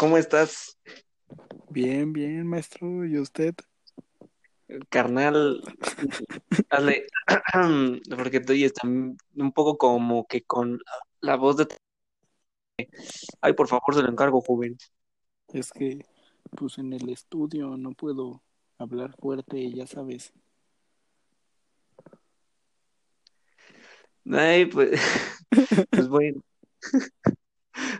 ¿Cómo estás, Bien, bien, maestro. ¿Y usted? carnal? Hazle, porque tú también un poco como que con la voz de... Ay, por favor, se lo encargo, joven. Es que, pues en el estudio no puedo hablar fuerte, ya sabes. Ay, pues, pues bueno.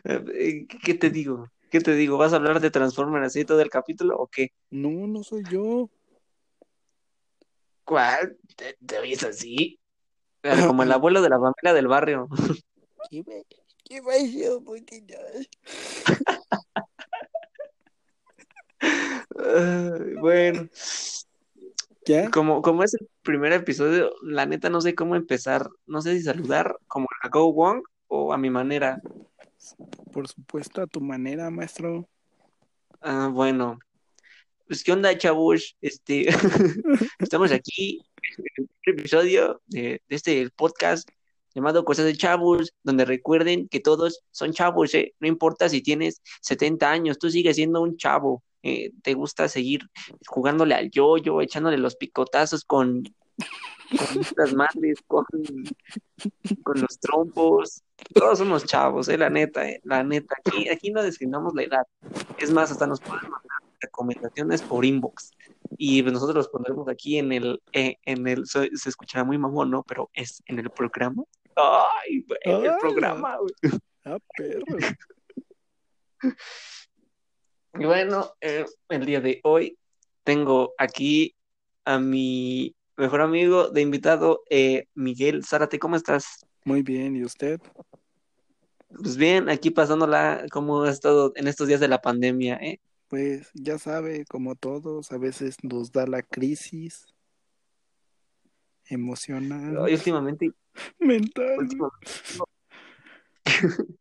Eh, ¿Qué te digo? ¿Qué te digo? ¿Vas a hablar de Transformers así todo el capítulo o qué? No, no soy yo. ¿Cuál? ¿Te, te oyes así? Como el abuelo de la familia del barrio. ¿Qué me, qué pasó, Bueno, ¿Ya? como, como es el primer episodio, la neta no sé cómo empezar. No sé si saludar como a Go Wong o a mi manera. Por supuesto, a tu manera, maestro. Ah, bueno, pues qué onda, chavos. Este, estamos aquí en primer episodio de, de este podcast llamado Cosas de Chavos, donde recuerden que todos son chavos, ¿eh? No importa si tienes 70 años, tú sigues siendo un chavo. Eh, te gusta seguir jugándole al yoyo, echándole los picotazos con, con las madres, con, con los trompos. Todos somos chavos, eh, la neta, eh, la neta. Aquí, aquí no discriminamos la edad. Es más, hasta nos pueden mandar recomendaciones por inbox. Y pues nosotros los pondremos aquí en el, eh, en el, se, se escuchará muy mamón, ¿no? Pero es en el programa. Ay, güey, el Ah. programa, güey. Ah, perro. Y bueno, eh, el día de hoy tengo aquí a mi mejor amigo de invitado, eh, Miguel Zárate. ¿Cómo estás? Muy bien, ¿y usted? Pues bien, aquí pasándola, ¿cómo ha estado en estos días de la pandemia, eh? Pues ya sabe, como todos, a veces nos da la crisis emocional, últimamente, mental. últimamente,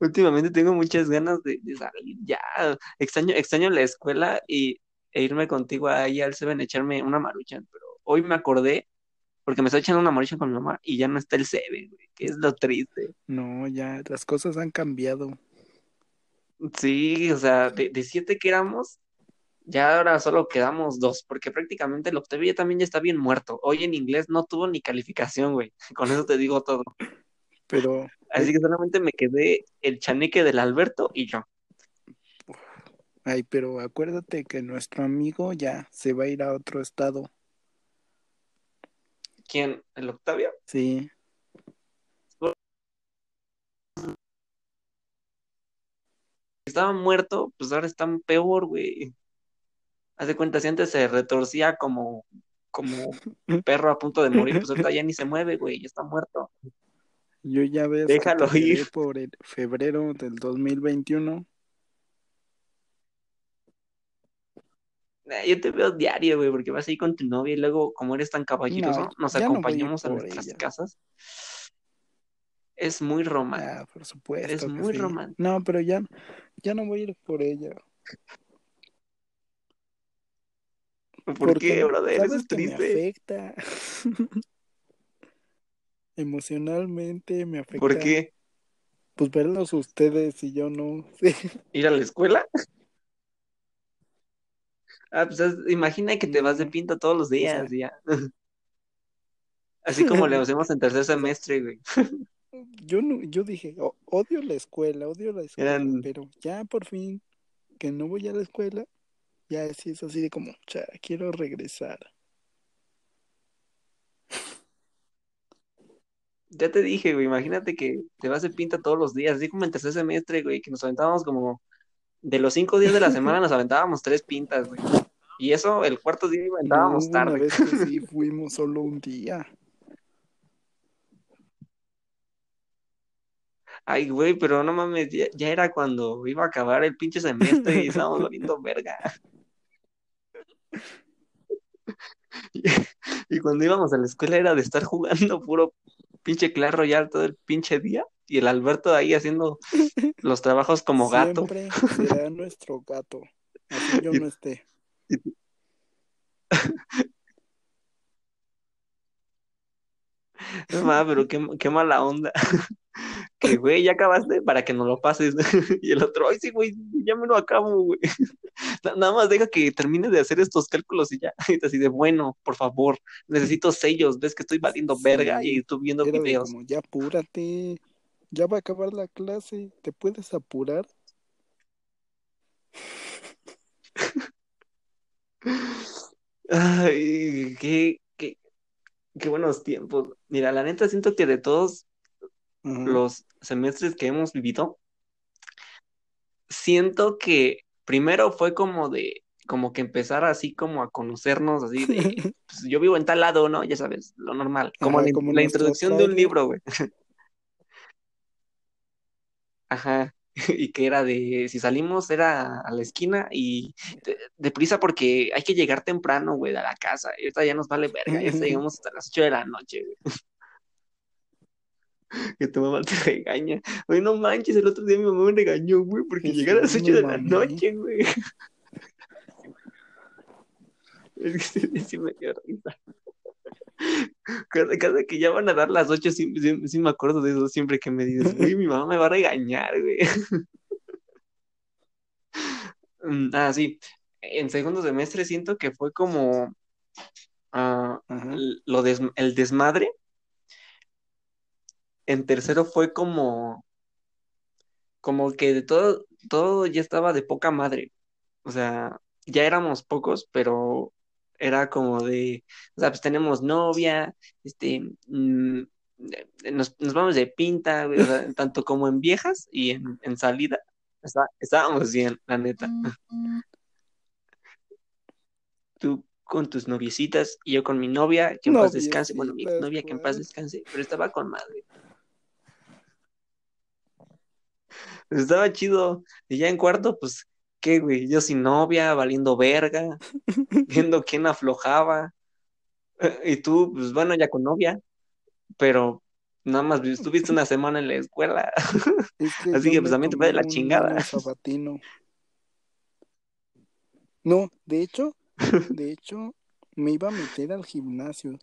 últimamente tengo muchas ganas de, de salir ya. Extraño, extraño la escuela y, e irme contigo ahí al Seven a echarme una maruchan, pero hoy me acordé porque me estoy echando una maruchan con mi mamá y ya no está el Seven, güey, que es lo triste. No, ya, las cosas han cambiado. Sí, o sea, de, de siete que éramos, ya ahora solo quedamos dos, porque prácticamente el Octavio ya también ya está bien muerto. Hoy en inglés no tuvo ni calificación, güey. Con eso te digo todo. Pero Así que solamente me quedé el chaneque del Alberto y yo. Ay, pero acuérdate que nuestro amigo ya se va a ir a otro estado. ¿Quién? ¿El Octavio? Sí, Estaba muerto, pues ahora está peor, güey. Haz de cuenta, si antes se retorcía como, como perro a punto de morir, pues ahorita ya ni se mueve, güey, ya está muerto. yo ya ves que Déjalo ir. por el febrero del 2021. Eh, Yo te veo diario, güey, porque vas ahí con tu novia y luego, como eres tan caballeroso, No, nos no a acompañamos a por nuestras ella. casas. Es muy romántico. Ah, por supuesto Es muy sí. romántico. No, pero ya, ya no voy a ir por ella. ¿Por Porque qué, brother? Sabes es que me triste. afecta. Emocionalmente me afecta. ¿Por qué? Pues verlos ustedes y yo no. Sí. ¿Ir a la escuela? Ah, pues imagina que te vas de pinta todos los días, ya. Así como le hacemos en tercer semestre, güey. yo no, yo dije, "O- odio la escuela, odio la escuela, Eran, pero ya por fin que no voy a la escuela, ya sí es así de como, ya quiero regresar. ya te dije, güey, imagínate que te vas de pinta todos los días, así como en tercer semestre, güey, que nos aventábamos como, de los cinco días de la semana nos aventábamos tres pintas, güey. Y eso, el cuarto día No, aventábamos hubo una tarde. vez que sí fuimos solo un día. Ay, güey, pero no mames, ya, ya era cuando iba a acabar el pinche semestre y estábamos valiendo verga. Y, y cuando íbamos a la escuela era de estar jugando puro pinche Clash Royale todo el pinche día y el Alberto ahí haciendo los trabajos como gato. Siempre será nuestro gato, así yo Y- no esté. y- No mames, pero qué, qué mala onda. que, güey, ya acabaste para que no lo pases. y el otro, ay, sí, güey, ya me lo acabo, güey. Nada más deja que termine de hacer estos cálculos y ya. Y así de, bueno, por favor, necesito sellos, ves que estoy valiendo verga y tú viendo videos. como, ya apúrate, ya va a acabar la clase, ¿te puedes apurar? Ay, qué, qué, buenos tiempos. Mira, la neta siento que de todos los semestres que hemos vivido, siento que primero fue como de, como que empezar así como a conocernos, así de, pues yo vivo en tal lado, ¿no? Ya sabes, lo normal, como Ajá, la, como la nuestra introducción de un libro, güey. Ajá, y que era de, si salimos era a la esquina y de- deprisa porque hay que llegar temprano, güey, a la casa. Y ahorita ya nos vale verga, ya llegamos hasta las 8 de la noche, güey. Que tu mamá te regaña. Güey, no manches, el otro día mi mamá me regañó, güey, porque Sí, llegar a las sí, 8 me de la noche, güey. Es que sí, sí me dio risa. Cada, cada que ya van a dar las 8, sí, sí- sí me acuerdo de eso siempre que me dices, güey, mi mamá me va a regañar, güey. Mm, Ah, sí. En segundo semestre siento que fue como ah, lo des- el desmadre. En tercero fue como, como que de todo, todo ya estaba de poca madre. O sea, ya éramos pocos, pero era como de, o sea, pues tenemos novia, este, mm, nos, nos vamos de pinta, güey, o sea, tanto como en viejas y en, en salida. Está- estábamos bien, la neta. Tú con tus noviecitas y yo con mi novia, que en paz descanse. Bueno, mi novia que en paz ¿cuál? descanse, pero estaba con madre. Estaba chido. Y ya en cuarto, pues, ¿qué, güey? Yo sin novia, valiendo verga, viendo quién aflojaba. Y tú, pues, bueno, ya con novia, pero nada más vi- estuviste una semana en la escuela. Es que Así que, pues, también te de tomé la chingada. sabatino. No, de hecho, de hecho, me iba a meter al gimnasio.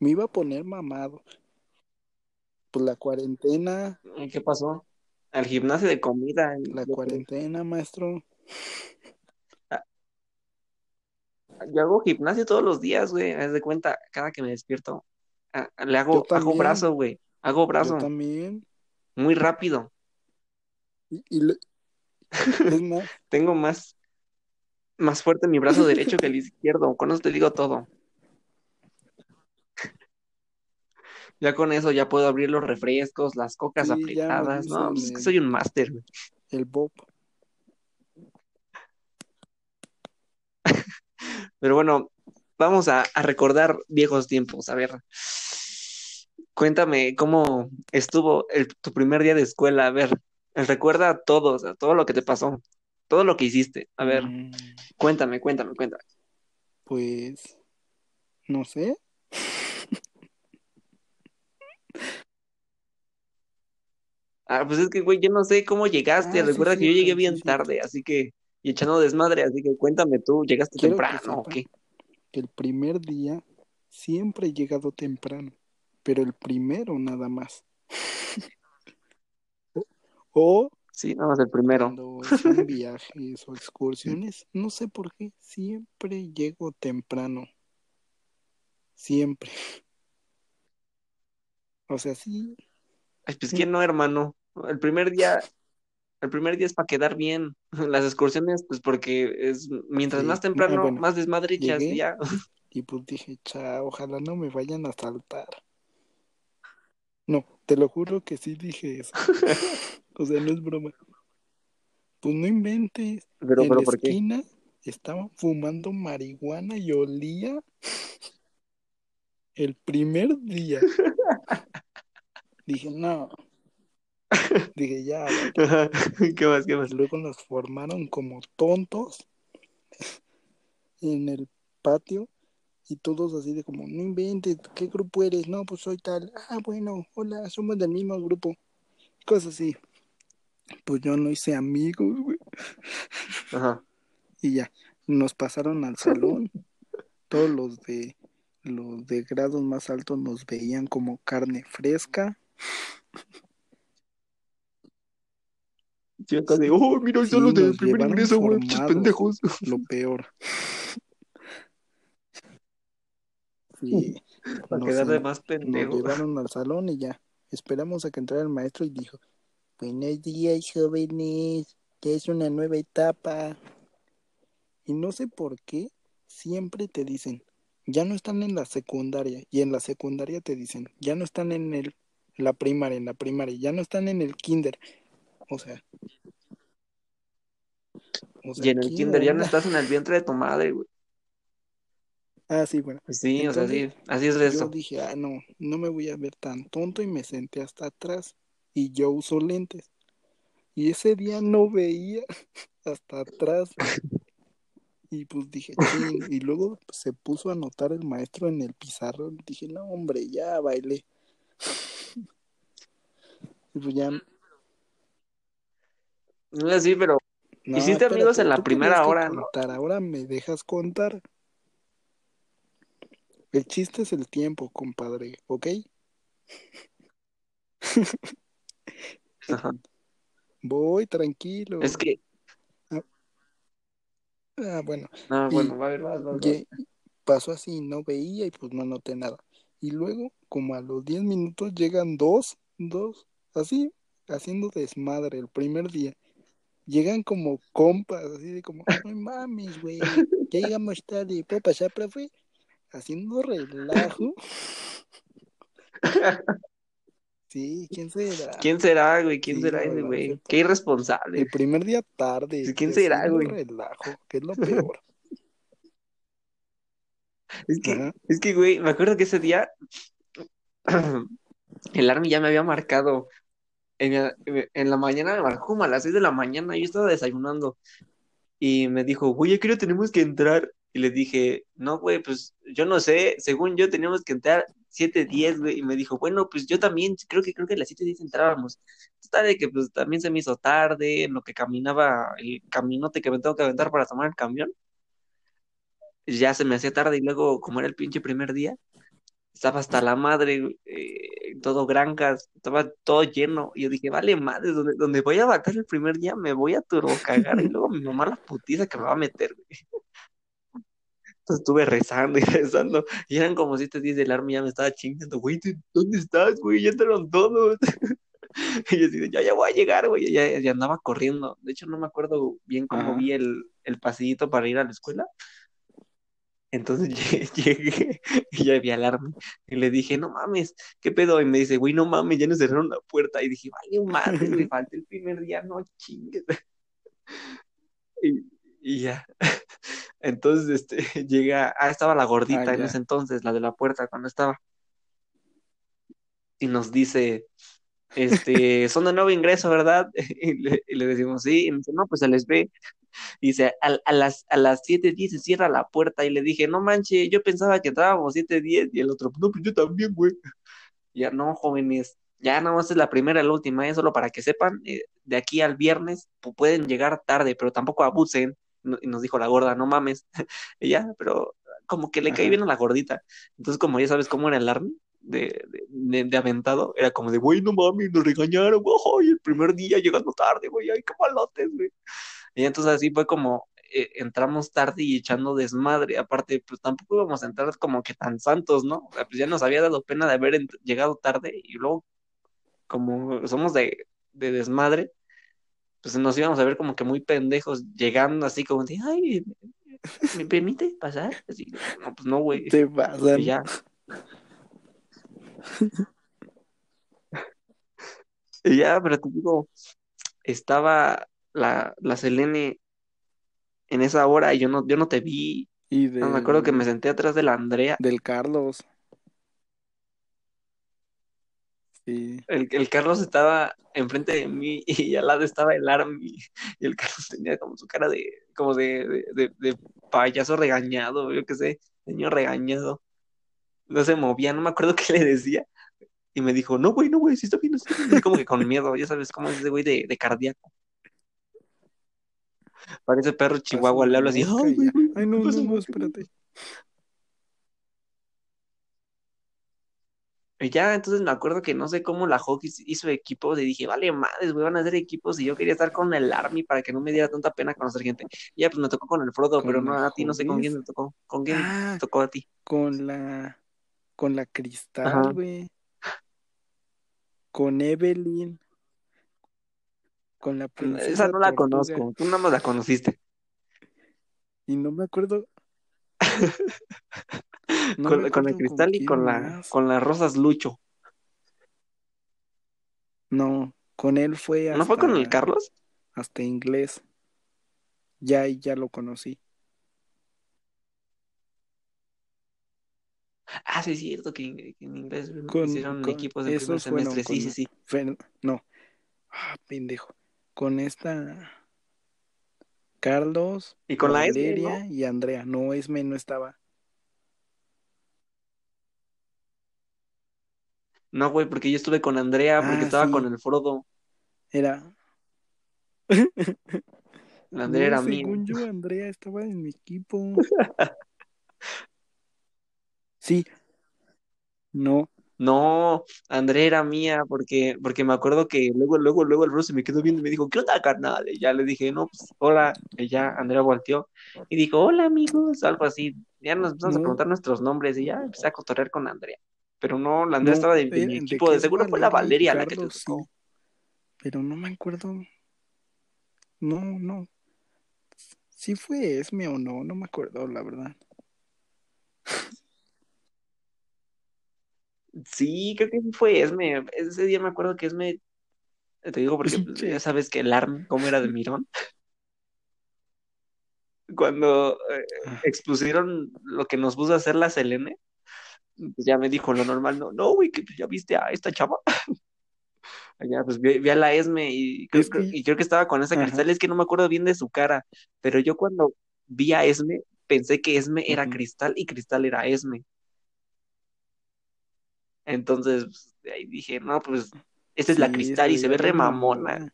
Me iba a poner mamado. Pues la cuarentena, ¿Y ¿Qué pasó? Al gimnasio de comida. la cuarentena, maestro. Yo hago gimnasio todos los días, güey. Haz de cuenta, cada que me despierto, ah, le hago, hago brazo, güey. Hago Yo brazo también. muy rápido. Y, y le- es más, Tengo más, más fuerte mi brazo derecho que el izquierdo. Con eso te digo todo. Ya con eso ya puedo abrir los refrescos, las cocas Sí, apretadas. No, pues es que soy un máster, güey. el Bob. Pero bueno, vamos a, a recordar viejos tiempos. A ver, cuéntame cómo estuvo el- tu primer día de escuela. A ver, recuerda todo, o sea, todo lo que te pasó, todo lo que hiciste. A ver, Mm, cuéntame, cuéntame, cuéntame. Pues, no sé. Ah, pues es que, güey, yo no sé cómo llegaste. Ah, sí, Recuerda que yo llegué bien tarde, así que, y echando desmadre, así que cuéntame tú, ¿llegaste Quiero temprano o qué? que el primer día siempre he llegado temprano, pero el primero nada más. O, o Sí, nada más el primero. cuando son viajes o excursiones, no sé por qué, siempre llego temprano. Siempre. O sea, sí, Ay, pues quién no, hermano. El primer día, el primer día es para quedar bien. Las excursiones, pues porque es mientras Sí. más temprano, bueno, más llegué. ya. y pues dije, chao, ojalá no me vayan a saltar. No, te lo juro que sí dije eso. O sea, no es broma. Pues no inventes. Pero, en pero, la ¿por qué? esquina estaban fumando marihuana y olía el primer día. Dije, no. Dije, ya. ¿Qué más, qué más? Luego nos formaron como tontos en el patio y todos así de como, no inventes, ¿qué grupo eres? No, pues soy tal. Ah, bueno, hola, somos del mismo grupo. Cosas así. Pues yo no hice amigos, güey. Ajá. Y ya, nos pasaron al salón. Todos los de los de grados más altos nos veían como carne fresca. Sí, acá de, oh, mira Sí, salón de nos primer ingreso, güey, pinches pendejos. Lo peor. Sí, Para nos, quedar de más nos pendejo. llevaron al salón y ya. Esperamos a que entrara el maestro y dijo, buenos días, jóvenes, ya es una nueva etapa. Y no sé por qué siempre te dicen, ya no están en la secundaria. Y en la secundaria te dicen, ya no están en el, la primaria, en la primaria, ya no están en el kinder. O sea... O sea, Y en el ¿qué kinder ya no estás en el vientre de tu madre, güey. Ah, sí, bueno. Sí, o sea, Entonces, sí, así es de Yo eso. dije, ah, no, no me voy a ver tan tonto y me senté hasta atrás y yo uso lentes. Y ese día no veía hasta atrás. Y pues dije. Y luego se puso a anotar el maestro en el pizarrón. Dije, no, hombre, ya bailé. Y pues ya. No es así, pero No, Hiciste amigos en la primera hora, ¿no? Ahora me dejas contar. El chiste es el tiempo, compadre, ¿ok? ajá, Voy tranquilo. es que, Ah, bueno. no, Y- bueno, va a ver, vas, vas, vas. Ye- pasó así, no veía y pues no noté nada. Y luego, como a los 10 minutos, llegan dos, dos, así, haciendo desmadre el primer día. Llegan como compas, así de como, no mames, güey, ya llegamos tarde, ¿puedo pasar, profe? Haciendo relajo. Sí, ¿quién será? ¿Quién será, güey? ¿Quién Sí, será ese güey? Qué irresponsable. El primer día tarde. ¿Quién y será, güey? relajo, que es lo peor. Es que, Ajá. es que, güey, me acuerdo que ese día el Army ya me había marcado. En, en la mañana me marcó a las 6 de la mañana, yo estaba desayunando y me dijo, güey, ¿a qué hora tenemos que entrar? Y le dije, no, güey, pues yo no sé, según yo teníamos que entrar 7:10, güey, y me dijo, bueno, pues yo también, creo que creo que a las 7:10 entrábamos. Total de que pues también se me hizo tarde, en lo que caminaba el caminote que me tengo que aventar para tomar el camión. Ya se me hacía tarde y luego, como era el pinche primer día, estaba hasta la madre, eh, todo granjas, estaba todo lleno. Y yo dije, vale madre, donde, donde voy a bajar el primer día me voy a turbocagar y luego mi mamá la putiza que me va a meter, güey. Entonces estuve rezando y rezando. Y eran como siete días del arma y ya me estaba chingando, güey, ¿tú- ¿dónde estás, güey? Ya entraron todos. Y yo así, ya, ya voy a llegar, güey. Ya, ya andaba corriendo. De hecho, no me acuerdo bien cómo Ajá. vi el, el pasillito para ir a la escuela. Entonces llegué, y ya vi al arma. Y le dije, no mames, ¿qué pedo? Y me dice, güey, no mames, ya nos cerraron la puerta. Y dije, vale, madre, me falta el primer día, no chingues. Y, y ya. Entonces, este, llega, ah, estaba la gordita Ah, en ese entonces, la de la puerta, cuando estaba. Y nos dice, este, son de nuevo ingreso, ¿verdad? Y le, y le decimos, sí, y me dice, no, pues se les ve. Dice, a, a las, a las 7.10 se cierra la puerta. Y le dije, no manches, yo pensaba que entrábamos 7.10. Y el otro, no, pues yo también, güey. Ya, no, jóvenes, ya nada más es la primera y la última, es solo para que sepan, eh, de aquí al viernes pu- pueden llegar tarde, pero tampoco abusen. No- Y nos dijo la gorda, no mames. Ya, pero como que le caí bien a la gordita. Entonces, como ya sabes cómo era el army de- de aventado, era como de, güey, no mames, nos regañaron, güey, el primer día llegando tarde, güey, ay, qué malotes, güey. Y entonces así fue como eh, entramos tarde y echando desmadre. Aparte, pues tampoco íbamos a entrar como que tan santos, ¿no? O sea, pues ya nos había dado pena de haber llegado tarde y luego, como somos de, de desmadre, pues nos íbamos a ver como que muy pendejos llegando así como de, ay, ¿me permite pasar? Así, no, pues no, güey. Te pasan. Y ya. Y ya, pero te digo, estaba la, la Selene en esa hora y yo no, yo no te vi. Y No, me acuerdo que me senté atrás de la Andrea. del Carlos. Sí. El, el Carlos estaba enfrente de mí y al lado estaba el Army. Y el Carlos tenía como su cara de, como de, de, de- de payaso regañado, yo qué sé, niño regañado. No se movía, no me acuerdo qué le decía. Y me dijo, no, güey, no, güey, sí está bien, sí está bien. Y como que con miedo, ya sabes cómo es ese güey de, de cardíaco. Parece perro chihuahua, le habla así, ay, no, ¿qué no, espérate. Y ya, entonces me acuerdo que no sé cómo la Hawks hizo equipos y dije, vale, madres, güey, van a hacer equipos y yo quería estar con el Army para que no me diera tanta pena conocer gente. Y ya, pues me tocó con el Frodo, ¿Con pero no a ti, no sé con quién me tocó. ¿Con quién Ah, tocó a ti? con la. Con la. Cristal, güey. Con Evelyn. Con la Esa princesa no la tortuga. conozco, tú nada más la conociste. Y no me acuerdo. No con, me con el cristal y con la más. con las rosas Lucho. No, con él fue ¿No fue con el hasta, Carlos? hasta inglés. Ya ya lo conocí. Ah, sí, es cierto que, en que en inglés Con, hicieron con equipos en primer fueron semestre. Sí, sí, sí. No. Ah, pendejo. Con esta Carlos, Y con la Esme, Valeria y Andrea. No, Esme no estaba. No, güey, porque yo estuve con Andrea porque Ah, estaba sí. con el Frodo. Era. La Andrea No, era mía. según yo, Andrea estaba en mi equipo. Sí. No. No, Andrea era mía porque, porque me acuerdo que luego, luego, luego el Frodo se me quedó viendo y me dijo, ¿qué onda, carnal? Y ya le dije, no, pues, hola. Y ya Andrea volteó y dijo, hola, amigos, algo así. Ya nos empezamos a preguntar nuestros nombres y ya empecé a cotorrear con Andrea. Pero no, la Andrea No, estaba de, de mi equipo, de seguro fue la Valeria Valeria la que te tocó. sí. Pero no me acuerdo. No, no. Si fue Esme o no, no me acuerdo, la verdad. Sí, creo que fue Esme. Ese día me acuerdo que Esme, te digo porque pues, ya sabes que el ARM, cómo era de Mirón. Cuando eh, expusieron lo que nos puso a hacer la Selene, pues ya me dijo lo normal, no, no, güey, que pues, ya viste a esta chava. Allá, pues vi, vi a la Esme y creo, Es que, y creo que estaba con esa cristal, es que no me acuerdo bien de su cara, pero yo cuando vi a Esme, pensé que Esme era. Cristal y Cristal era Esme. Entonces, pues, de ahí dije, no, pues, esta es la Cristal y se ve re mamona.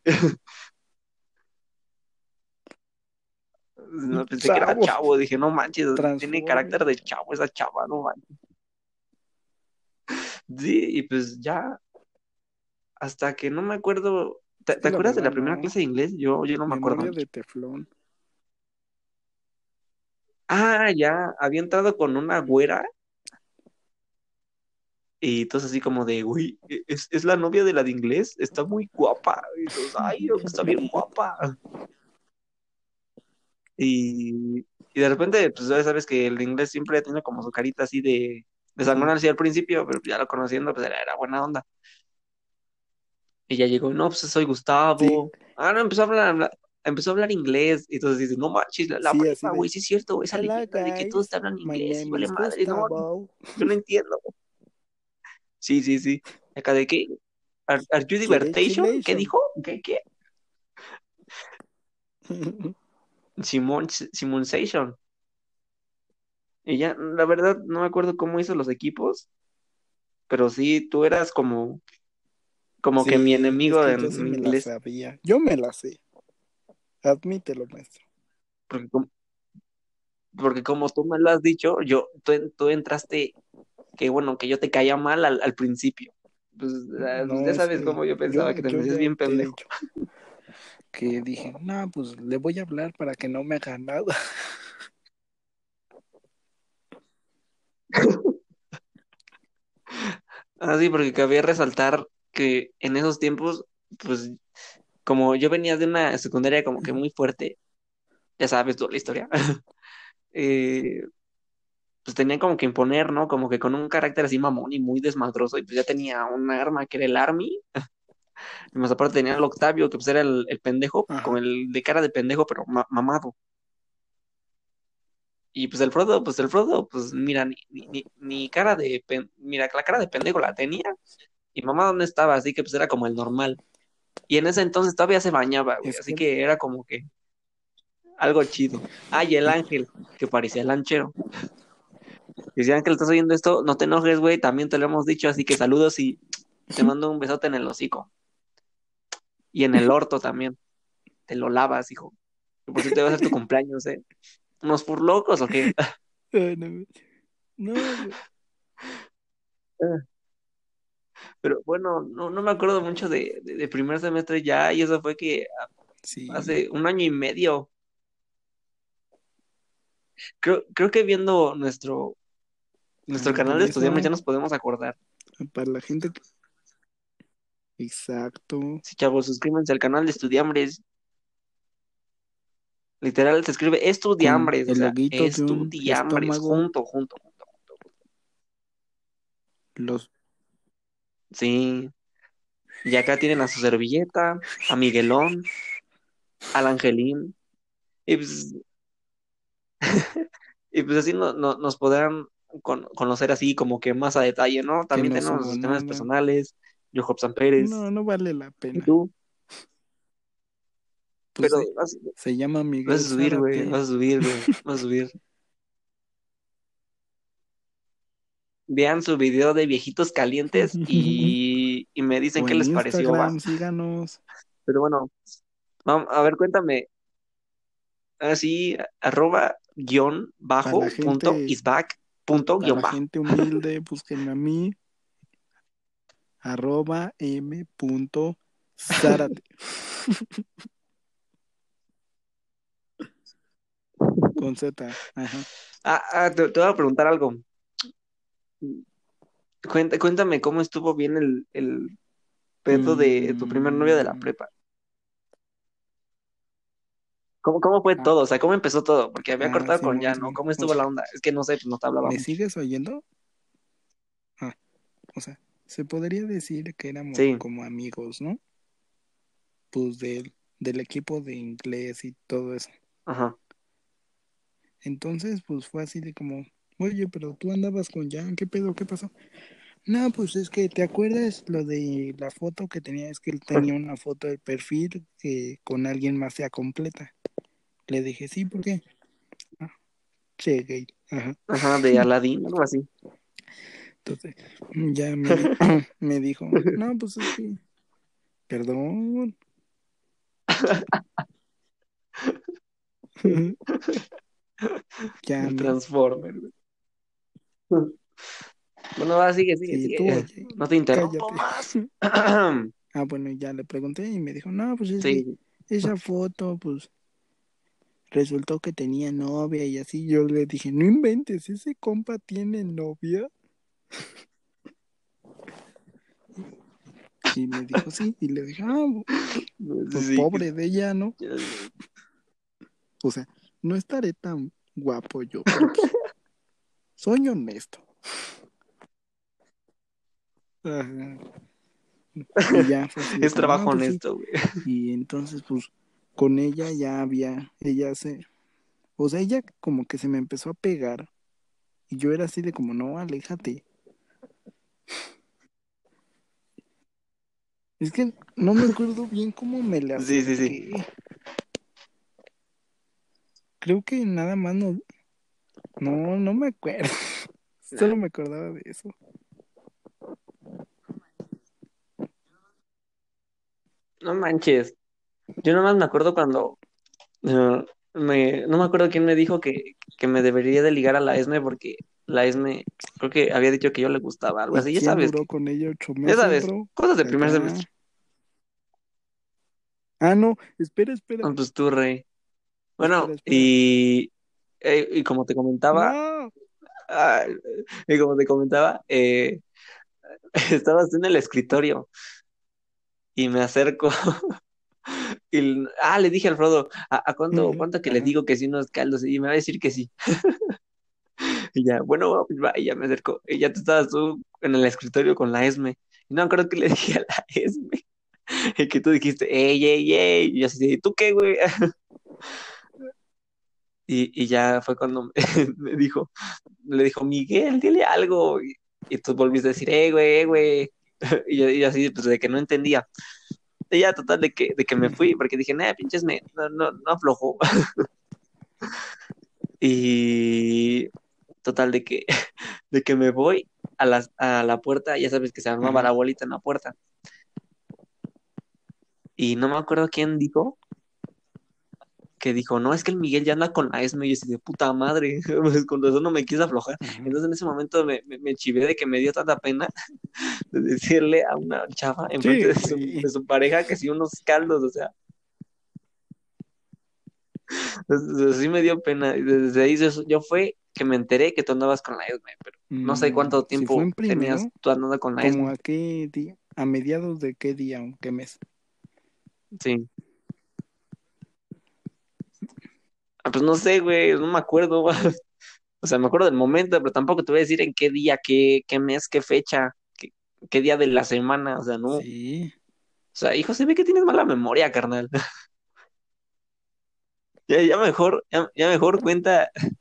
No, pensé que era Chavo, dije, no manches, tiene carácter de chavo esa chava, no manches. Sí, y pues ya, hasta que no me acuerdo, ¿te, acuerdas de la primera no. clase de inglés? Yo, yo no me acuerdo Memoria de teflón. Ah, ya, había entrado con una güera y entonces así como de, güey, es, es la novia de la de inglés, está muy guapa. Y todos, ay, está bien guapa. Y, y de repente, pues ya sabes que el de inglés siempre tiene como su carita así de, de así al principio, pero ya lo conociendo, pues era, era buena onda. Y ya llegó, no, pues soy Sí, Gustavo. Ah, no, empezó a hablar, hablar- empezó a hablar inglés. Y entonces dice, no manches, la, la sí, de. güey, sí es cierto, esa leyenda de que todos te hablan inglés y vale madre, no, yo no entiendo. Sí, sí, sí. Acá de qué, ¿Are, are you ¿Quieres divertation? ¿Qué dijo? ¿Qué, qué? Simón, Simonsation. Y ya, la verdad, no me acuerdo cómo hizo los equipos, pero sí, tú eras como, como que mi Sí, es enemigo que en yo sí me la inglés, sabía. Yo me la sé. Admítelo, maestro. porque como, porque como tú me lo has dicho, yo, tú, tú entraste, que bueno, que yo te caía mal al, al principio. Pues, ah, pues No, ya es sabes cómo yo pensaba yo, que te ya bien pendejo. dicho que dije, no, pues le voy a hablar para que no me haga nada. Ah, sí, porque cabía resaltar que en esos tiempos, pues, como yo venía de una secundaria como que muy fuerte, ya sabes toda la historia, eh, pues tenían como que imponer, ¿no? Como que con un carácter así mamón y muy desmadroso, y pues ya tenía un arma que era el Army, y más aparte tenía al Octavio, que pues era el, el pendejo, con Ajá. el de cara de pendejo, pero ma- mamado. Y pues el Frodo, pues el Frodo, pues mira, ni, ni, ni- cara de, pen- mira, la cara de pendejo la tenía, y mamá no estaba, así que pues era como el normal. Y en ese entonces todavía se bañaba, güey, así que que era como que algo chido. Ah, y el ángel, que parecía lanchero. Y si Ángel estás oyendo esto, no te enojes, güey, también te lo hemos dicho, así que saludos y te mando un besote en el hocico. Y en el orto también. Te lo lavas, hijo. Que Por cierto, va a ser tu cumpleaños, ¿eh? ¿Unos furlocos o qué? No, no, güey. Pero bueno, no, no me acuerdo mucho de, de, de primer semestre ya, y eso fue que Sí. hace un año y medio. Creo, creo que viendo nuestro, nuestro canal de eso. estudiantes ya nos podemos acordar. Para la gente. que- Exacto. Sí, chavos, suscríbanse al canal de estudiambres. Literal se escribe estudiambres, Con o el sea, estudiambres, junto, junto, junto, junto. Los. Sí. Y acá tienen a su servilleta, a Miguelón, al Angelín. Y pues, y pues así no, no- nos podrán con- conocer así como que más a detalle, ¿no? También no tenemos nuestros temas personales, yo Hobson Pérez, No, no vale la y pena. tú, Pues pero se, vas, se llama Miguel vas a subir, güey, vas a subir, güey, vas a subir. Vean su video de viejitos calientes y, y me dicen qué les pareció. Instagram, síganos. Pero bueno, vamos, a ver, cuéntame. Así, arroba guion bajo punto is back punto para guion la bajo. gente humilde, búsquenme a mí. Arroba M. punto Zárate. Con Z. Ajá. Ah, ah, te, te voy a preguntar algo. Cuenta- cuéntame cómo estuvo bien el, el pedo de tu primer novio de la Mm, prepa. ¿Cómo, cómo fue ah, todo? O sea, ¿cómo empezó todo? Porque había ah, cortado con ya, ¿no? ¿Cómo O estuvo sea, la onda? Es que no sé, pues no te hablaba ¿me sigues oyendo? Ah, o sea, se podría decir que éramos Sí, como amigos, ¿no? Pues del, del equipo de inglés y todo eso. ajá. Entonces, pues fue así de como, oye, pero tú andabas con Jan, ¿qué pedo? ¿Qué pasó? No, pues es que, ¿te acuerdas lo de la foto que tenía? Es que él tenía una foto de perfil que con alguien más sea completa. Le dije, sí, ¿por qué? Ah, che, gay. Ajá. Ajá, de Aladdin, algo así. Entonces, ya me, di- me dijo, no, pues es que, perdón. ya me, Transformer. Bueno, va, sigue, sigue, sí, sigue. tú, No te interrumpo más. Ah, bueno, ya le pregunté y me dijo, no, pues es que Sí, esa foto, pues resultó que tenía novia y así. Yo le dije, no inventes, ese compa tiene novia. Y me dijo, sí, y le dije, ah, pues sí. pobre de ella, ¿no? O sea, no estaré tan guapo yo, porque soy honesto. Ajá. Y ya Es como, trabajo "Ah, pues sí". honesto, güey. Y entonces, pues, con ella ya había, ella se, o sea, ella como que se me empezó a pegar. Y yo era así de como, no, aléjate. Es que no me acuerdo bien cómo me la Sí, sí, sí. Creo que nada más no, no, no me acuerdo. Solo me acordaba de eso. No manches. Yo nomás me acuerdo cuando eh, me, no me acuerdo quién me dijo que, que me debería de ligar a la Esme porque la Esme creo que había dicho que yo le gustaba, algo ¿Y así, ya sabes, duró que- con ella ocho ya sabes, bro? cosas de primer semestre. Ah, no, espera, espera. Ah, Pues tú, rey. Bueno, Espera, espera. y, eh, y como te comentaba, No. ah, y como te comentaba, eh, estabas en el escritorio y me acerco ah, le dije al Frodo, ¿a, a cuánto, cuánto que le digo que sí unos caldos? Y me va a decir que sí. Y ya, bueno, pues va, y ya me acercó. Y ya tú estabas tú en el escritorio con la Esme. Y no acuerdo que le dije a la Esme. Y que tú dijiste, ey, ey, ey. Y yo así, ¿tú qué, güey? Y, y ya fue cuando me, me dijo, le dijo, Miguel, dile algo. Y, y tú volviste a decir, eh, güey, eh, güey. Y yo, y yo así, pues de que no entendía. Y ya, total, de que, de que me fui, porque dije, nah, pinches, me, no, no, no aflojó. Y total, de que, de que me voy a la, a la puerta, ya sabes que se armaba la bolita en la puerta. Y no me acuerdo quién dijo que dijo, no, es que el Miguel ya anda con la ESME, y yo de puta madre, pues con razón no me quise aflojar. Entonces en ese momento me, me, me chivé de que me dio tanta pena de decirle a una chava en frente de, su, güey. de su pareja que sí unos caldos, o sea. Entonces, sí me dio pena. Desde ahí yo, fue que me enteré que tú andabas con la ESME, pero no sé Mm, cuánto tiempo primero, tenías tú andando con la ¿Como ESME. a qué día? ¿A mediados de qué día o qué mes? Sí. Ah, pues no sé, güey, no me acuerdo. O sea, me acuerdo del momento, pero tampoco te voy a decir en qué día, qué, qué mes, qué fecha, qué, qué día de la semana. O sea, no. O Sí. sea, hijo, se ve que tienes mala memoria, carnal. Ya, ya mejor, ya, ya mejor cuenta,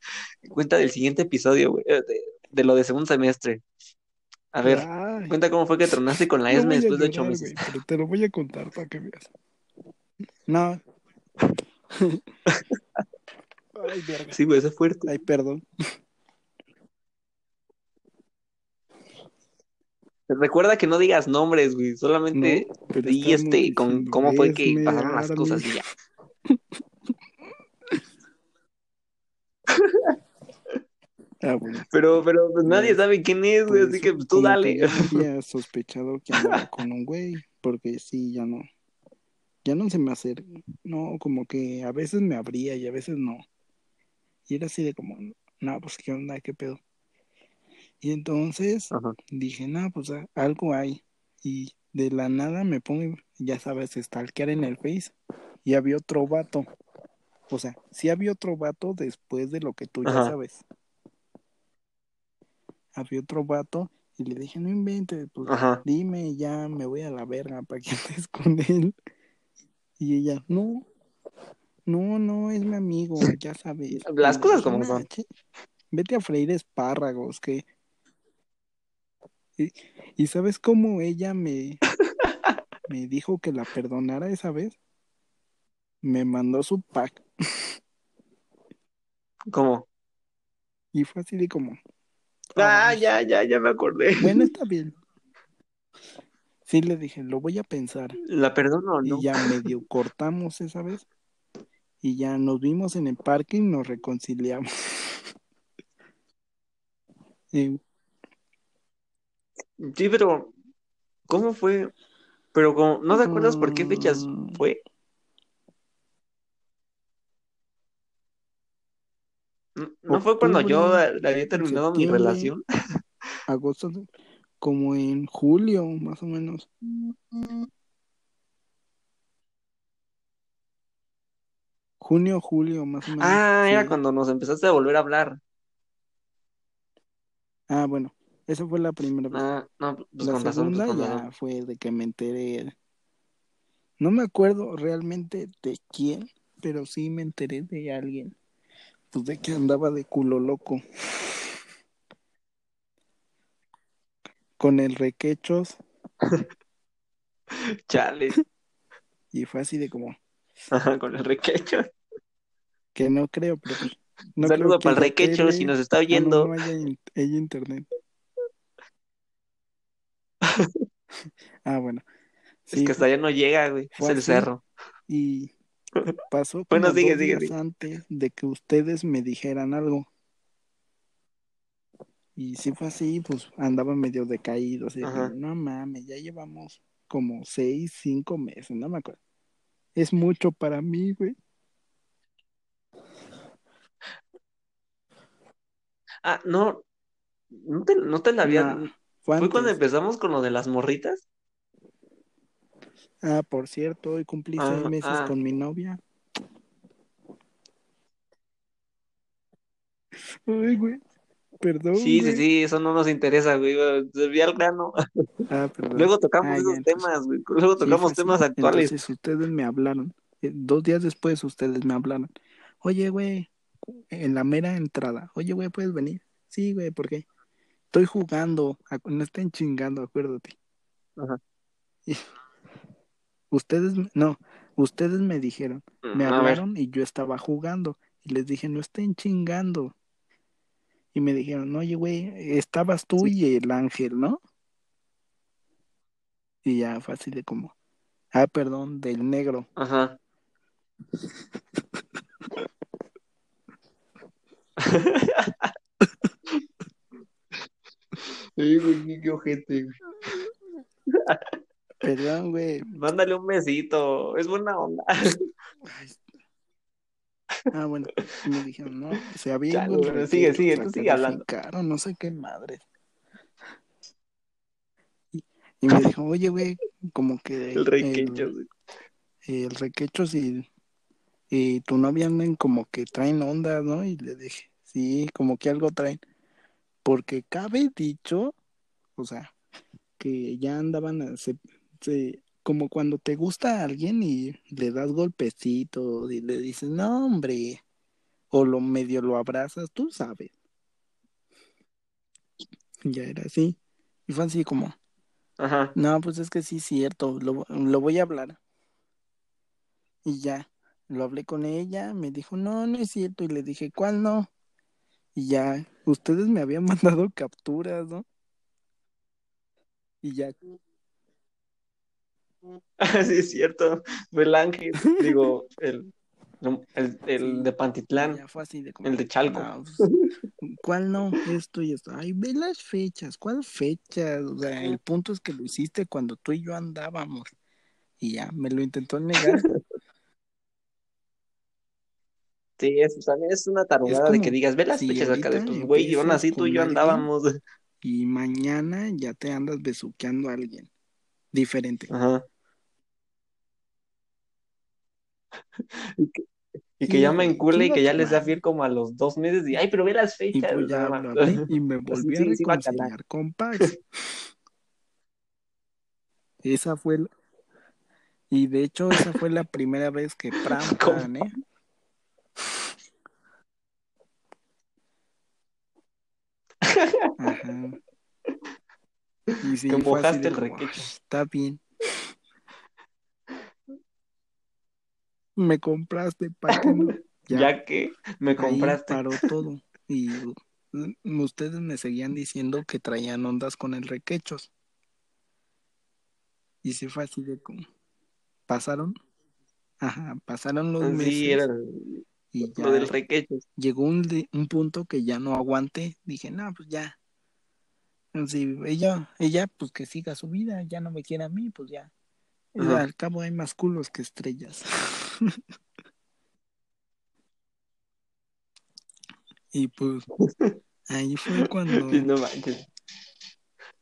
cuenta del siguiente episodio, güey, eh, de, de lo de segundo semestre. A ver, Ay, cuenta cómo fue que tronaste con la ESME después de ocho meses. güey, pero te lo voy a contar para que veas. No. Ay, verga. Sí, güey, eso es fuerte. Ay, perdón. Recuerda que no digas nombres, güey, solamente No, di este con cómo fue que pasaron las cosas y ya. Ah, bueno. Pero, pero pues nadie Pues, sabe quién es, güey, Pues, así que pues, tú dale. que había sospechado que andaba con un güey, porque sí, ya no, ya no se me hace, no, como que a veces me abría y a veces no. Y era así de como, no, pues qué onda, qué pedo. Y entonces Ajá. dije, no, pues algo hay. Y de la nada me pongo, ya sabes, stalkear en el Face. Y había otro vato. O sea, sí había otro vato después de lo que tú ya sabes. Había otro vato y le dije, no inventes, pues Ajá. dime, ya me voy a la verga para que estés con él. Y ella, no, no, no, es mi amigo, ya sabes. Las cosas como "Nah, son. vete a freír espárragos, que... Y, y ¿sabes cómo ella me, me dijo que la perdonara esa vez? Me mandó su pack ¿Cómo? y fue así de como, Ah, "Ay, ya, ya, ya me acordé. bueno, está bien. Sí, le dije, lo voy a pensar. ¿La perdono o no? Y ya medio cortamos esa vez. Y ya nos vimos en el parque y nos reconciliamos. Sí, pero ¿cómo fue? Pero como, ¿no te acuerdas por qué fechas mm, fue? ¿No- ¿No fue cuando yo había terminado mi relación? agosto, como en julio, más o menos. Junio, julio, más o menos. Ah, era sí. cuando nos empezaste a volver a hablar. Ah, bueno, esa fue la primera vez. Ah, no, pues la con razón, pues segunda con ya razón. fue de que me enteré. No me acuerdo realmente de quién, pero sí me enteré de alguien. Pues de que andaba de culo loco. Con el requechos. Chale. Y fue así de como, Ajá, con el requecho. Que no creo, pero pues, no saludo para el requecho tele. si nos está no, oyendo. no haya, in- haya internet. Ah, bueno. Es Sí, que hasta allá no llega, güey. Es el cerro. y pasó como Bueno, sigue, dos sigue, días sigue. antes de que ustedes me dijeran algo. Y si fue así, pues andaba medio decaído, así de no mames, ya llevamos como seis, cinco meses, no me acuerdo. Es mucho para mí, güey. Ah, no. ¿No te, no te la había... Fue ¿Fue cuando empezamos con lo de las morritas? Ah, por cierto, hoy cumplí seis Ah, meses ah. con mi novia. Ay, güey. Perdón, Sí, sí, güey. sí, eso no nos interesa, güey. Se vi al grano. Ah, perdón. Luego tocamos Ah, esos entonces. temas, güey. Luego Sí, tocamos temas actuales. Entonces ustedes me hablaron. Eh, Dos días después ustedes me hablaron. Oye, güey, en la mera entrada. Oye, güey, ¿puedes venir? Sí, güey, ¿por qué? Estoy jugando. No estén chingando, acuérdate. Ajá. Y ustedes, me- no, ustedes me dijeron. Me Mm, ver. hablaron y yo estaba jugando. Y les dije, no estén chingando. Y me dijeron, oye, güey, estabas tú Sí. y el ángel, ¿no? Y ya fue así de como, ah, perdón, del negro. Ajá. Sí, güey, qué- qué ojete, güey. Perdón, güey. Mándale un besito, es buena onda. Ay. Ah, bueno, y me dijeron, no, se había Ya, ido sigue, sigue, sea, tú sigue hablando. caro, no sé qué madre. Y, y me dijo, oye, güey, como que El requecho, el, güey. el requecho y, y tu novia andan como que traen ondas, ¿no? Y le dije, sí, como que algo traen. Porque cabe dicho, o sea, que ya andaban, a- se, se- como cuando te gusta a alguien y le das golpecitos y le dices, no, hombre, o lo medio lo abrazas, tú sabes. Ya era así. Y fue así como, Ajá. no, pues es que sí es cierto, lo, lo voy a hablar. Y ya, lo hablé con ella, me dijo, no, no es cierto. Y le dije, ¿cuál no? Y ya, ustedes me habían mandado capturas, ¿no? Y ya, Sí, es cierto. Fue el ángel, digo, el, el, el Sí, de Pantitlán, ya fue así de como, el de Chalco. no, pues, ¿cuál no? Esto y esto. Ay, ve las fechas, ¿cuál fecha? O sea, el punto es que lo hiciste cuando tú y yo andábamos. Y ya, me lo intentó negar. Sí, es, también es una tarugada de que digas, ve las si fechas acá de, pues, güey, aún empiezas así tú y yo andábamos. y mañana ya te andas besuqueando a alguien diferente. Ajá. Y que, y que Sí, ya me encule y que ya les da fiel como a los dos meses y, ay, pero ve las Y fechas. pues ya no lo mames. hablé y me Así volví a sí, sí a reconciliar con Pax. Esa fue, la- y de hecho esa fue la primera vez que Pram, ¿eh? Ajá. Y sí, mojaste el requecho. "Ay, está bien. Me compraste, ¿para qué no? Ya, Ya que me ahí compraste. paró todo. Y mm, ustedes me seguían diciendo que traían ondas con el requechos. Y sí fue así de como, pasaron, ajá, pasaron los Sí, era meses el- y lo del requecho. llegó un, un punto que ya no aguanté. Dije, no, pues ya. Si ella, ella, pues que siga su vida, ya no me quiere a mí, pues ya. Ajá. al cabo hay más culos que estrellas. y pues ahí fue cuando, Sí, no manches.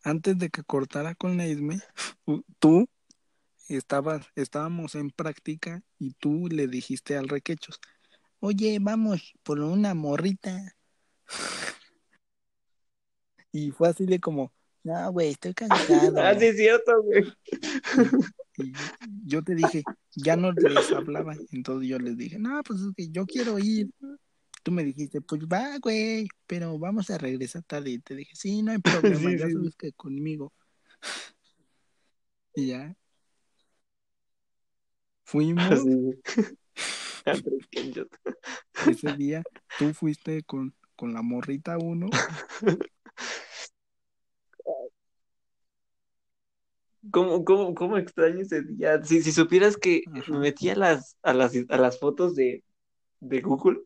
antes de que cortara con la Isme, tú estabas, estábamos en práctica y tú le dijiste al requechos, oye, vamos por una morrita. Y fue así de como, no, güey, estoy cansado. Ah, sí, es cierto, güey. Y yo te dije, ya no les hablaba. Entonces yo les dije, no, pues es que yo quiero ir. Tú me dijiste, pues va, güey, pero vamos a regresar tarde. Y te dije, sí, no hay problema, Sí, ya sí, sabes que conmigo. Y ya. Fuimos Sí. Ese día, tú fuiste con, con la morrita uno. ¿Cómo, cómo, cómo extraño ese día? Si, si supieras que Ajá. me metí a las, a las, a las fotos de, de Google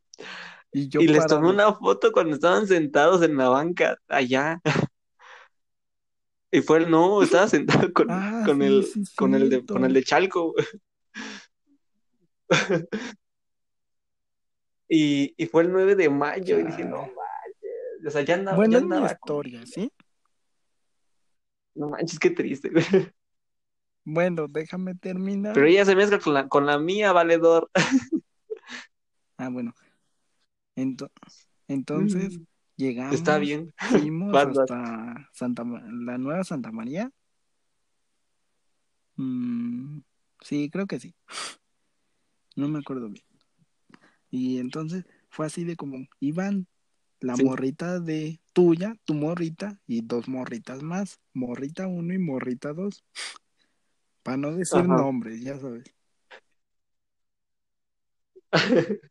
Y yo y les tomé una foto cuando estaban sentados en la banca allá. Y fue el no, estaba sentado con, Ah, con sí, el, sí, con el de, con el de Chalco. Y, y fue el 9 de mayo y dije, no manches. O sea, ya andaba, Bueno, ya es mi andaba con- historia, ¿sí? No manches, qué triste, güey. Bueno, déjame terminar. Pero ella se mezcla con la, con la mía, valedor. Ah, bueno. Ento- entonces llegamos, Está bien. fuimos hasta Santa la nueva Santa María. Mm, sí, creo que sí. No me acuerdo bien. Y entonces fue así de como iban la Sí. morrita de tuya, tu morrita y dos morritas más. Morrita uno y morrita dos. Para no decir Ajá. nombres, ya sabes.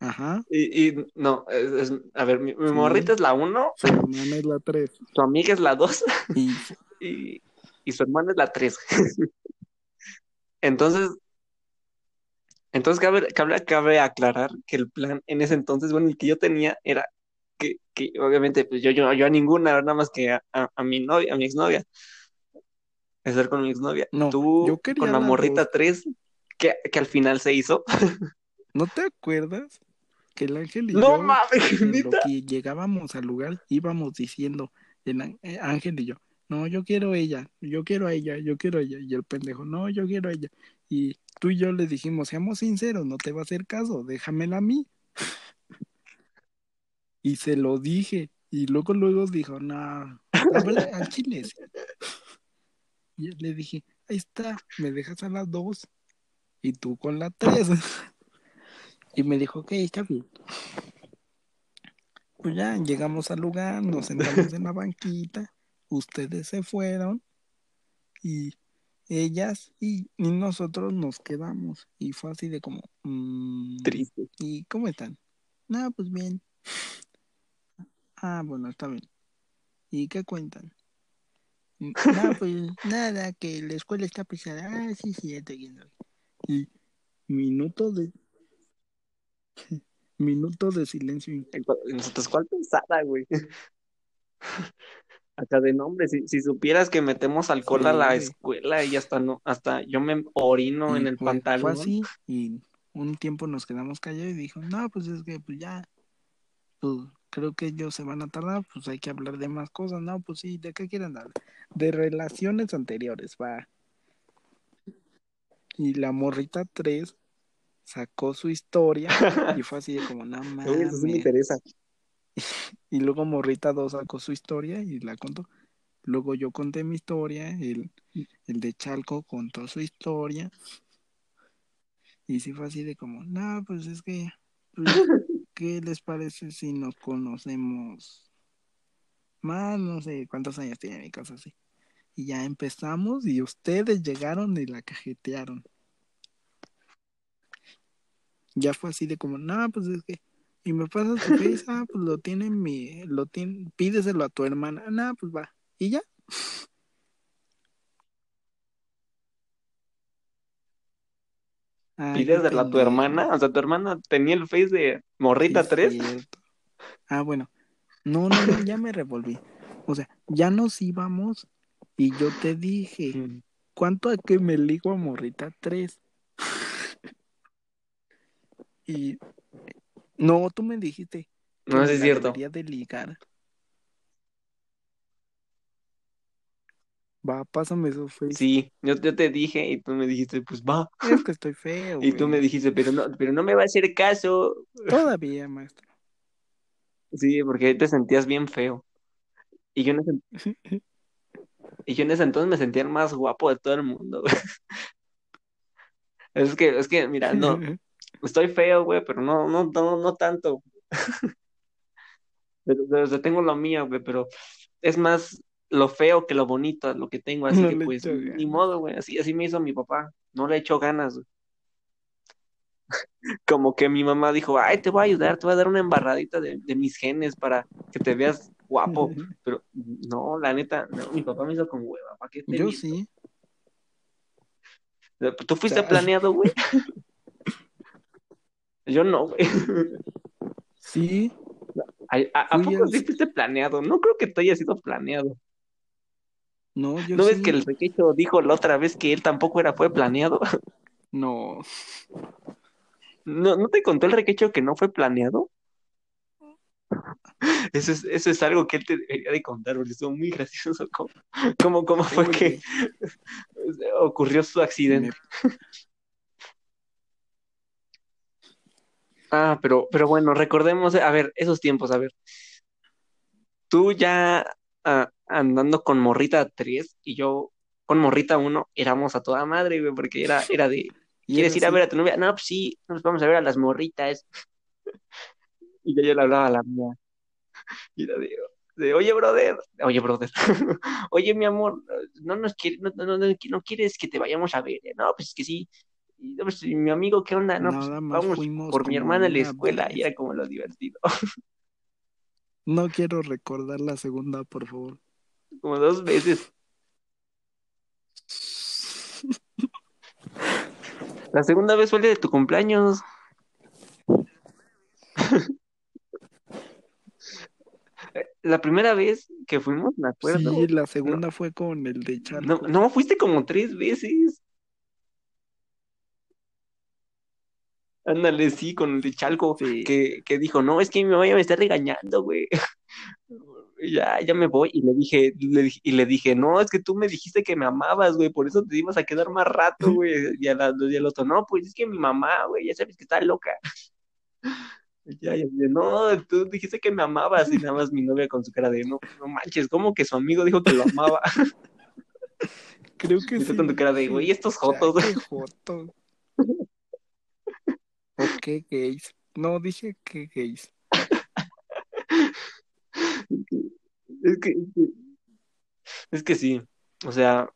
Ajá. Y, y no, es, es- a ver, mi, mi Sí. morrita es la 1, Su hermana es la tres. su amiga es la 2 Y y, y su hermana es la 3. Entonces, Entonces cabe, cabe, cabe aclarar que el plan en ese entonces, bueno, el que yo tenía era que, que obviamente pues yo, yo, yo a ninguna, nada más que a, a, a mi novia, a mi exnovia, estar con mi exnovia. No, Tú yo quería con la morrita dos. 3, que, que al final se hizo. ¿No te acuerdas que el ángel y No yo, mames, en lo neta. que llegábamos al lugar, íbamos diciendo, el eh, ángel y yo, no, yo quiero ella, yo quiero a ella, yo quiero a ella. Y el pendejo, no, yo quiero a ella. Y tú y yo le dijimos, seamos sinceros, no te va a hacer caso, déjamela a mí. Y se lo dije. Y luego, luego dijo, no, verdad, al chile. sí". Y le dije, ahí está, me dejas a las dos y tú con la tres. Y me dijo, ok, está bien. Pues ya llegamos al lugar, nos sentamos en la banquita, ustedes se fueron y ellas y, y nosotros nos quedamos. Y fue así de como, mm, Triste. ¿y cómo están? No, pues bien. Ah, bueno, está bien. ¿Y qué cuentan? No, pues nada, que la escuela está pesada. Ah, sí, sí, ya te entiendo. Y minuto de minuto de silencio. Nosotros, ¿cuál pensada, güey? Acá de nombre, si, si supieras que metemos alcohol a Sí, la güey. escuela y hasta no, hasta yo me orino en el fue, fue pantalón. así y un tiempo nos quedamos callados y dijo, no, pues es que pues ya, pues creo que ellos se van a tardar, pues hay que hablar de más cosas, no, pues sí, ¿de qué quieren hablar? De relaciones anteriores, va. Y la morrita 3 sacó su historia y fue así de como, no Uy, eso sí me mames. interesa. Y luego morrita 2 sacó su historia y la contó. Luego yo conté mi historia, el, el de Chalco contó su historia. Y sí fue así de como, no, pues es que, pues, ¿qué les parece si nos conocemos más? No sé cuántos años tiene mi casa así. Y ya empezamos y ustedes llegaron y la cajetearon. Ya fue así de como, no, pues es que, y me pasas tu face, ah, pues lo tiene mi, lo tiene, pídeselo a tu hermana, no, pues va. Y ya. Ay, qué Pídesela a tu hermana, o sea, tu hermana tenía el face de Morrita es 3. cierto. Ah, bueno. No, no, no, ya me revolví. O sea, ya nos íbamos y yo te dije, Mm. ¿cuánto a que me ligo a morrita 3? Y no, tú me dijiste que No, me es la cierto. debería de ligar. Va, pásame su face. Sí, yo, yo te dije y tú me dijiste, pues va. Es que estoy feo, Y tú me dijiste, pero no, pero no me va a hacer caso. Todavía, maestro. Sí, porque te sentías bien feo. Y yo en ese, y yo en ese entonces me sentía el más guapo de todo el mundo. güey. Es que, es que, mira, no, estoy feo, güey, pero no, no, no, no tanto. Pero, pero, tengo lo mío, güey, pero es más lo feo que lo bonito, lo que tengo, así No que pues, echo ni modo, güey, así, así me hizo mi papá, no le echó ganas, güey. Como que mi mamá dijo, ay, te voy a ayudar, te voy a dar una embarradita de, de mis genes para que te veas guapo, pero no, la neta, no, mi papá me hizo con hueva, ¿para qué te Yo sí. ¿Tú fuiste planeado, güey? Yo no, güey. Sí. ¿A, a poco el- sí fuiste planeado? No creo que tú hayas sido planeado. No, yo ¿No ves que el requecho dijo la otra vez que él tampoco era fue planeado? No. ¿No, ¿no te contó el requecho que no fue planeado? Eso es, eso es algo que él te debería de contar, porque estuvo muy gracioso. ¿Cómo, cómo, cómo fue que ocurrió su accidente? me- Ah, pero, pero bueno, recordemos, a ver, esos tiempos, a ver. Tú ya ah, andando con Morrita 3 y yo con Morrita 1 éramos a toda madre, güey, porque era, era de, ¿quieres ir a así. ver a tu novia? No, pues sí, nos vamos a ver a las morritas. Y yo, yo le hablaba a la mía. Y de, de, oye, brother, oye, brother, oye, mi amor, no nos quiere, no, no, no, no quieres que te vayamos a ver. No, pues que sí. Y, no, pues, mi amigo, ¿qué onda? No, pues vamos por mi hermana a la escuela vez. y era como lo divertido. No quiero recordar la segunda, por favor. Como dos veces. La segunda vez fue el de tu cumpleaños. La primera vez que fuimos, me acuerdo. Sí, la segunda fue con el de No, Chalco. no, fuiste como tres veces. Ándale, sí, con el de Chalco, Sí. que, que dijo, no, es que mi mamá ya me está regañando, güey. Ya, ya me voy. Y le dije, le y le dije, no, es que tú me dijiste que me amabas, güey, por eso te ibas a quedar más rato, güey. Y, a la- y al otro, no, pues es que mi mamá, güey, ya sabes que está loca. Ya, ya, ya, no, tú dijiste que me amabas, y nada más mi novia con su cara de, no, no manches, ¿cómo que su amigo dijo que lo amaba? Creo que Y sí. con tu cara de, güey, estos "Ya, jotos. qué jotos. ¿O qué gays? No, dije que gays. Es que, es que, es que sí, o sea,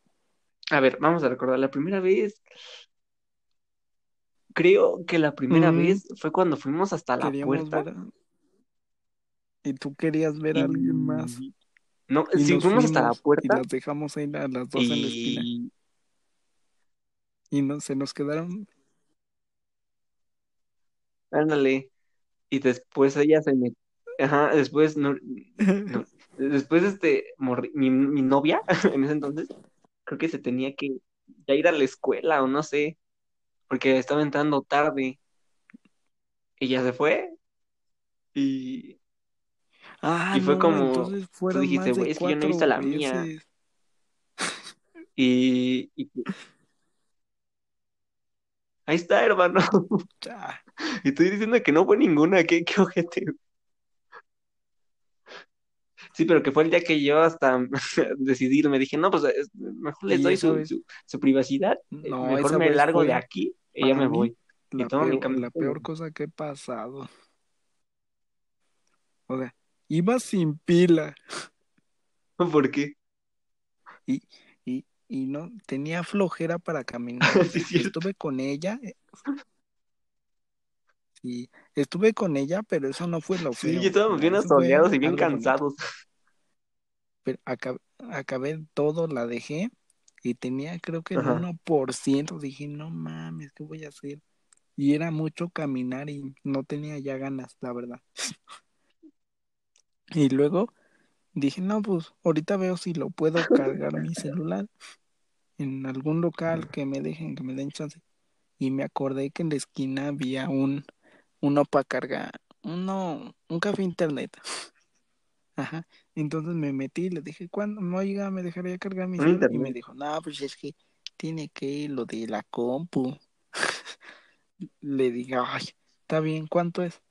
a ver, vamos a recordar, la primera vez, creo que la primera Mm. vez fue cuando fuimos hasta la Queríamos puerta a... Y tú querías ver a alguien más. no, Y sí, fuimos hasta la fuimos y puerta las dejamos ahí a las dos en la esquina. Y no, se nos quedaron. Ándale, y después ella se me, ajá, después, no, no, después este, morri- mi, mi novia, en ese entonces, creo que se tenía que ya ir a la escuela o no sé, porque estaba entrando tarde. Y ya se fue. Y, Ah, y fue no, como, tú fueron dijiste, güey, es que yo no he visto la mía. Y, y- ahí está, hermano. Ya. Y estoy diciendo que no fue ninguna, qué, qué ojete. Sí, pero que fue el día que yo hasta decidir, me dije, no, pues es- mejor les Y doy su, su, su privacidad, No, mejor me largo de aquí y ya me voy. Y La tomo mi peor, camino. la peor cosa que he pasado. O sea, iba sin pila ¿Por qué? y, y, y no tenía flojera para caminar. Sí. Estuve con ella. Sí, estuve con ella, pero eso no fue lo Sí, feo. ya estábamos bien asoleados y bien cansados. Pero acabé, acabé todo, la dejé y tenía creo que el Ajá. 1%. Dije, no mames, ¿qué voy a hacer? Y era mucho caminar y no tenía ya ganas, la verdad. Y luego dije, no, pues ahorita veo si lo puedo cargar mi celular en algún local que me dejen, que me den chance. Y me acordé que en la esquina había un, uno para cargar, uno, un café internet. Ajá. Entonces me metí y le dije, ¿cuándo? Oiga, ¿me dejaría cargar mi celular? Y me dijo, no, pues es que tiene que ir lo de la compu. Le dije, ay, está bien, ¿cuánto es?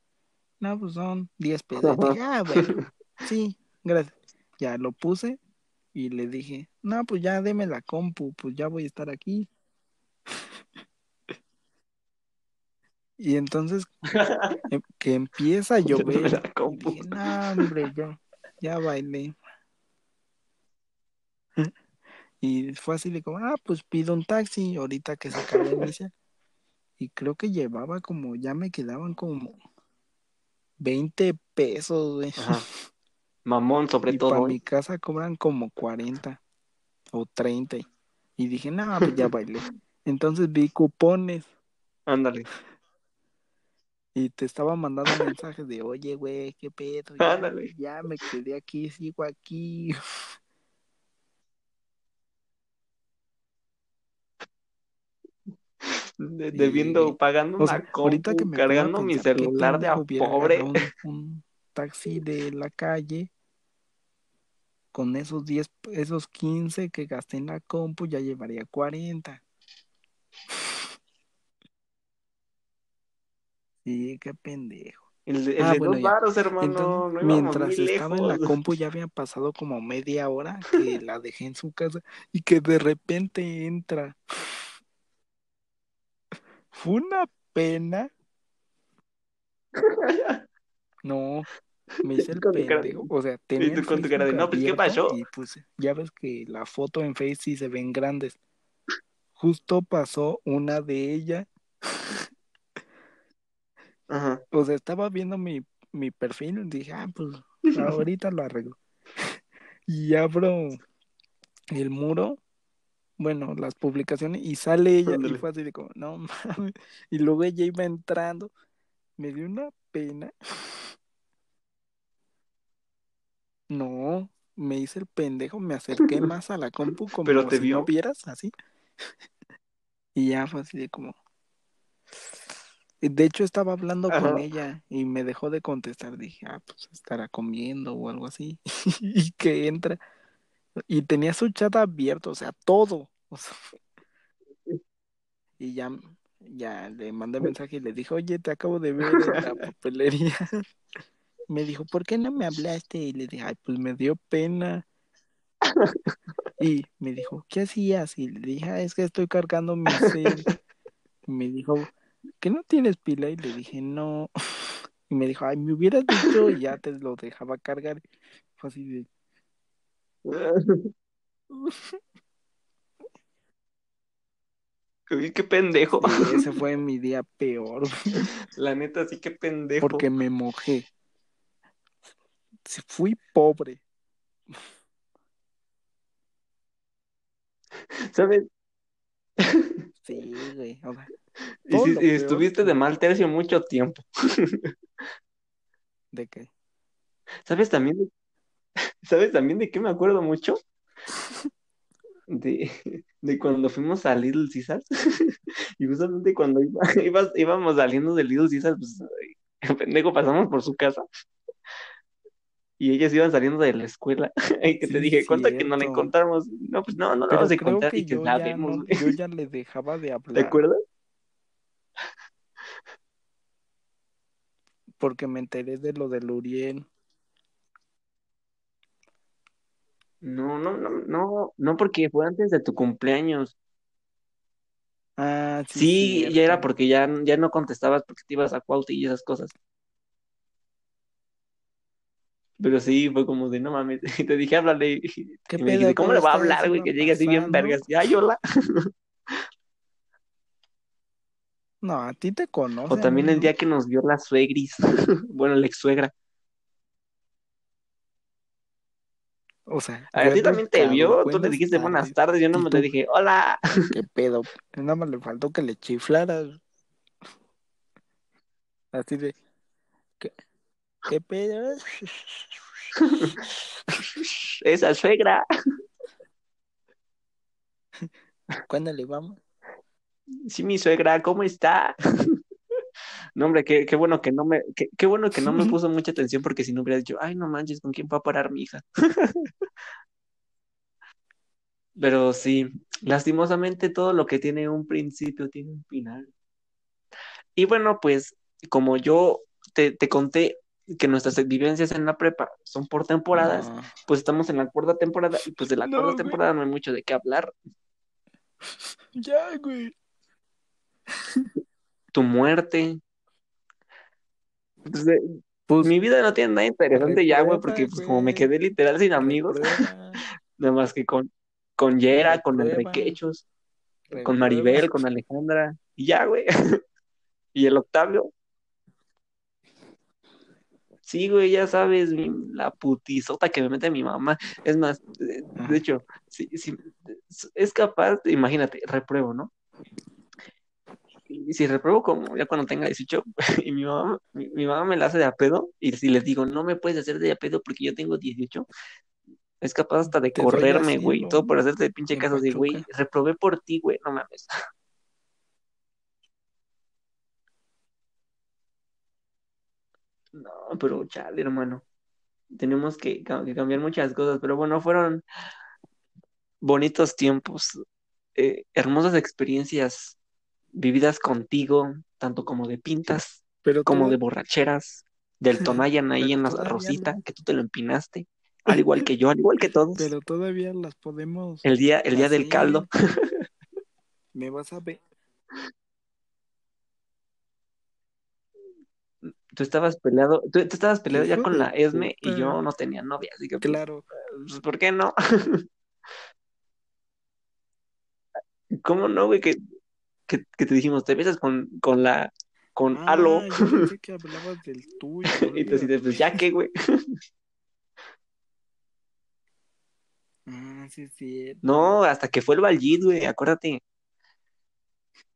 No, pues son 10 pesos. Dije, ah, bueno, sí, gracias. Ya lo puse y le dije, no, pues ya deme la compu, pues ya voy a estar aquí. Y entonces em- que empieza a llover. la no, hombre, yo ya bailé. Y fue así de como, ah, pues pido un taxi ahorita que se mi cel. Y creo que llevaba como, ya me quedaban como 20 pesos, güey. Ajá. Mamón, sobre Y para todo. mi ¿eh? casa cobran como 40 o 30. Y dije, no, pues ya bailé. Entonces vi cupones Ándale. Y te estaba mandando mensajes de, oye, güey, qué pedo. Ya, Ándale. ya me quedé aquí, sigo aquí. De- Sí. debiendo, pagando O sea, una ahorita que compu, me cargando mi celular de a pobre. un, un taxi de la calle con esos 10, esos 15 que gasté en la compu, ya llevaría 40. Sí, qué pendejo. El, Ah, de bueno, dos varos, hermano. Entonces, No íbamos mientras estaba en la compu ya había pasado como media hora que la dejé en su casa y que de repente entra. Fue una pena. No, me hice el pendejo. O sea, Y tenía tú el con tu cara de, no, pues, ¿qué pasó? y pues ya ves que la foto en Face sí se ven grandes. Justo pasó una de ellas. Ajá. O sea, estaba viendo mi, mi perfil y dije, ah, pues ahorita lo arreglo. Y abro el muro. bueno, las publicaciones y sale ella y fue así de como, no mames. Y luego ella iba entrando, me dio una pena. No, me hice el pendejo, me acerqué más a la compu como Pero te si no vieras así. Y ya fue así de como. De hecho, estaba hablando con ella y me dejó de contestar. Dije, ah, pues estará comiendo o algo así. y que entra. Y tenía su chat abierto, o sea, todo. O sea, y ya, ya le mandé mensaje y le dije, oye, te acabo de ver en la papelería. Me dijo, ¿por qué no me hablaste? Y le dije, ay, pues me dio pena. Y me dijo, ¿qué hacías? Y le dije, "Ah, es que estoy cargando mi cel. Y me dijo, ¿que no tienes pila? Y le dije, no. Y me dijo, ay, me hubieras dicho y ya te lo dejaba cargar. Fue así de, Uy, qué pendejo. y ese fue mi día peor, La neta, sí, qué pendejo. porque me mojé. Fui pobre. ¿Sabes? Sí, güey. o sea, Y, estuviste de mal tercio mucho tiempo. ¿De qué? ¿Sabes también de, ¿sabes también de qué me acuerdo mucho? De, de cuando fuimos a Little Caesars. Y justamente cuando iba- íbamos saliendo de Little Caesars, pues, el pendejo pasamos por su casa. Y ellos iban saliendo de la escuela. Y que Sí, te dije, ¿cuánto que no la encontramos? No, pues no, no la Pero vamos a encontrar. Y que yo ya, sabemos, no, güey. yo ya le dejaba de ¿Te hablar acuerdas? Porque me enteré de lo del Uriel. No, no, no, no, no, porque fue antes de tu cumpleaños. Ah, sí, Sí, ya era porque ya, ya no contestabas porque te ibas a Cuautla y esas cosas. Pero sí, fue como de no mames. Y te dije, háblale. Y ¿Qué me dijiste? ¿cómo le va a hablar, güey? Que llegue así bien vergas. Y, Ay, hola. No, a ti te conocen. O también el día que nos vio la suegris. Bueno, la ex suegra. O sea, A ti también te vio. Tú le dijiste buenas tardes. Yo no ¿Y me le dije, hola. ¿Qué pedo? Nada más le faltó que le chiflaras. Así de, ¿qué, qué pedo? Esa suegra. ¿Cuándo le vamos? Sí, mi suegra, ¿cómo está? No, hombre, qué, qué bueno que no me, qué, qué bueno que no me puso mucha atención porque si no hubiera dicho, ay, no manches, ¿con quién va a parar mi hija? Pero sí, lastimosamente todo lo que tiene un principio tiene un final. Y bueno, pues como yo te, te conté que nuestras vivencias en la prepa son por temporadas, No. pues estamos en la cuarta temporada y pues de la No, cuarta güey. temporada no hay mucho de qué hablar. Ya, güey. Tu muerte. Pues, Pues, mi vida no tiene nada interesante ya, güey, porque pues como me quedé literal sin amigos, nada más que con, con Yera, con. Enriquechos, con. Maribel, con Alejandra, y ya, güey. Y el Octavio. Sí, güey, ya sabes, mi- la putizota que me mete mi mamá. Es más, de hecho, si, si- es capaz, imagínate, repruebo, ¿no? Y si repruebo como ya cuando tenga 18 y mi mamá, mi, mi mamá me la hace de a pedo, y si les digo, no me puedes hacer de a pedo porque yo tengo 18, es capaz hasta de Te correrme, güey, todo por hacerte de pinche caso de, güey, reprobé por ti, güey, no mames. No, pero chale, hermano. Tenemos que, que cambiar muchas cosas, pero bueno, fueron bonitos tiempos, eh, hermosas experiencias vividas contigo, tanto como de pintas, Pero como de borracheras, del Tonayan ahí en la Rosita, no. que tú te lo empinaste, al igual que yo, al igual que todos. pero todavía las podemos El día, el día del caldo. Me vas a ver. Tú estabas peleado, tú, tú estabas peleado ya con la Esme y yo no tenía novia, así que pues, Claro. pues, ¿por qué no? ¿Cómo no, güey? Que, que, que te dijimos, te besas con, con la, con Alo. Ah, yo pensé que hablabas del tuyo. Y así de, pues ya que, güey. Ah, sí, sí. No, hasta que fue el Valjit, güey, acuérdate.